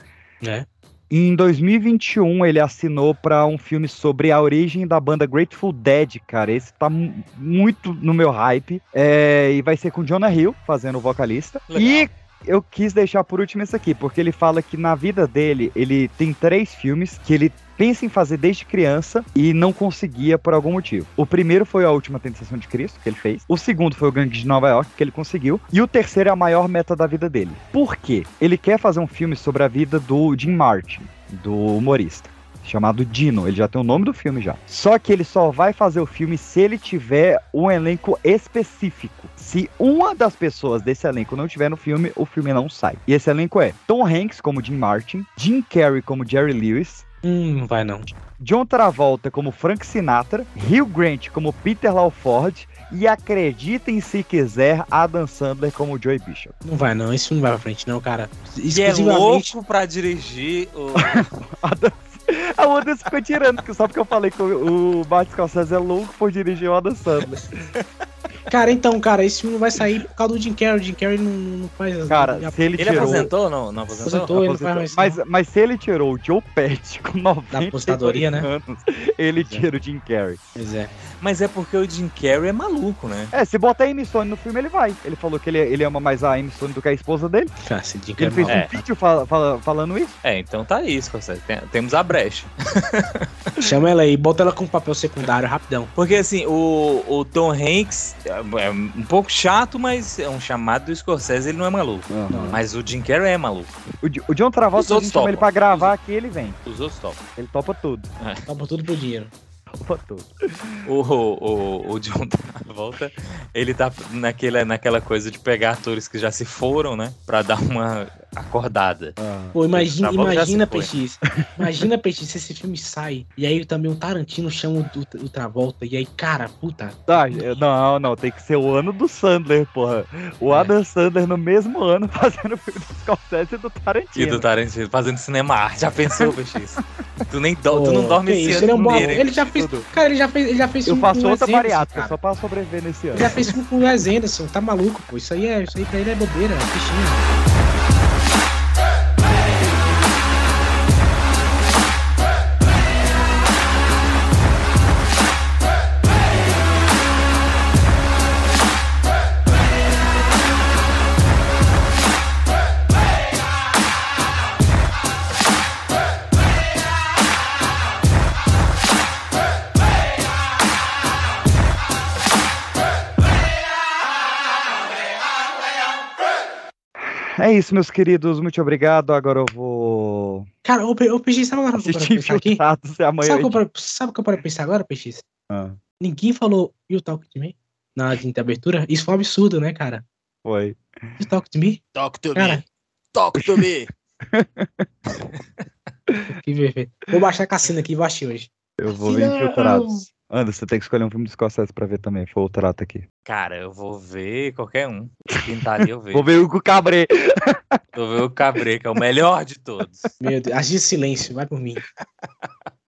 É. Em 2021, ele assinou pra um filme sobre a origem da banda Grateful Dead, cara. Esse tá mu- muito no meu hype. É, e vai ser com Jonah Hill fazendo o vocalista. E eu quis deixar por último esse aqui, porque ele fala que na vida dele, ele tem três filmes que ele pensa em fazer desde criança e não conseguia por algum motivo. O primeiro foi A Última Tentação de Cristo, que ele fez. O segundo foi O Gangue de Nova York, que ele conseguiu. E o terceiro é a maior meta da vida dele. Por quê? Ele quer fazer um filme sobre a vida do Jim Martin, do humorista chamado Dino. Ele já tem o nome do filme já. Só que ele só vai fazer o filme se ele tiver um elenco específico. Se uma das pessoas desse elenco não tiver no filme, o filme não sai. E esse elenco é Tom Hanks como Jim Martin, Jim Carrey como Jerry Lewis, Hum, não vai não. John Travolta como Frank Sinatra, Hugh Grant como Peter Lawford e acreditem se quiser Adam Sandler como Joey Bishop. Não vai não. Isso não vai pra frente não, cara. E é louco pra dirigir o. A Wanda ficou tirando, só porque eu falei que o o Martin Scorsese é louco por dirigir o Adam Sandler. Cara, então, cara, esse filme não vai sair por causa do Jim Carrey. O Jim Carrey não, não faz... Cara, não- se ele, Ele tirou... aposentou ou não? Não aposentou? Aposentou, ele não Aposentou. mais mas, mas se ele tirou o Joe Pesci com 90 Da apostadoria, né? anos, ele tira o Jim Carrey. Pois é. Mas é porque o Jim Carrey é maluco, né? É, se botar a Amy Stone no filme, ele vai. Ele falou que ele, ele ama mais a Amy Stone do que a esposa dele. Cara, esse Jim Ele Carrey fez é um vídeo fala- fala- falando isso. É, então tá aí, Scorsese. Tem- Temos a brecha. Chama ela aí, bota ela com papel secundário, rapidão. Porque assim, o, o Tom Hanks é é um pouco chato, mas é um chamado do Scorsese, ele não é maluco. Mas o Jim Carrey é maluco. O, o John Travolta, Os a gente chama ele pra gravar aqui, ele vem. Os outros topam. Ele topa tudo. Topa tudo pro dinheiro. Topa tudo. O, o, o John Travolta, ele tá naquela, naquela coisa de pegar atores que já se foram, né? Pra dar uma acordada. Pô, imagina, imagina. Peixes. Imagina, Peixes, se esse filme sai. E aí também o Tarantino chama o, o, o Travolta. E aí, cara, puta. Tá, é, não, não, tem que ser o ano do Sandler, porra. O Adam Sandler no mesmo ano fazendo o filme do Scorsese e do E Tarantino. do Tarantino fazendo cinema arte. Já pensou, PX? tu, nem do- tu não Pô, dorme esse isso, ano ele é um bom inteiro? Ele já fez. Cara, ele já fez, ele já fez Eu filme faço com outra bariátrica, cara. só pra sobreviver nesse ano. Ele já fez filme com o Wes Anderson, tá maluco, pô. Isso aí é, isso aí pra ele é bobeira, é fichinha. É isso, meus queridos. Muito obrigado. Agora eu vou Cara, ô, Pe- ô Peixes, sabe agora o que eu assistir pra pensar aqui? Amanhã. Sabe o eu que eu parei- sabe o que eu parei pra pensar agora, Peixes? Ah, Ninguém falou You Talk to Me na hora de abertura. Isso foi um absurdo, né, cara? Foi. You Talk to Me? Talk to Cara. me. Talk to me. Que perfeito. Vou baixar a cassina aqui e assistir hoje. Eu vou ver Infiltrados. Anderson, você tem que escolher um filme do Scorsese pra ver também. Foi o trato aqui. Cara, eu vou ver qualquer um. Tá ali eu vejo. Vou ver o Cabré. Vou ver o Cabré, que é o melhor de todos. Meu Deus, agir silêncio, vai por mim.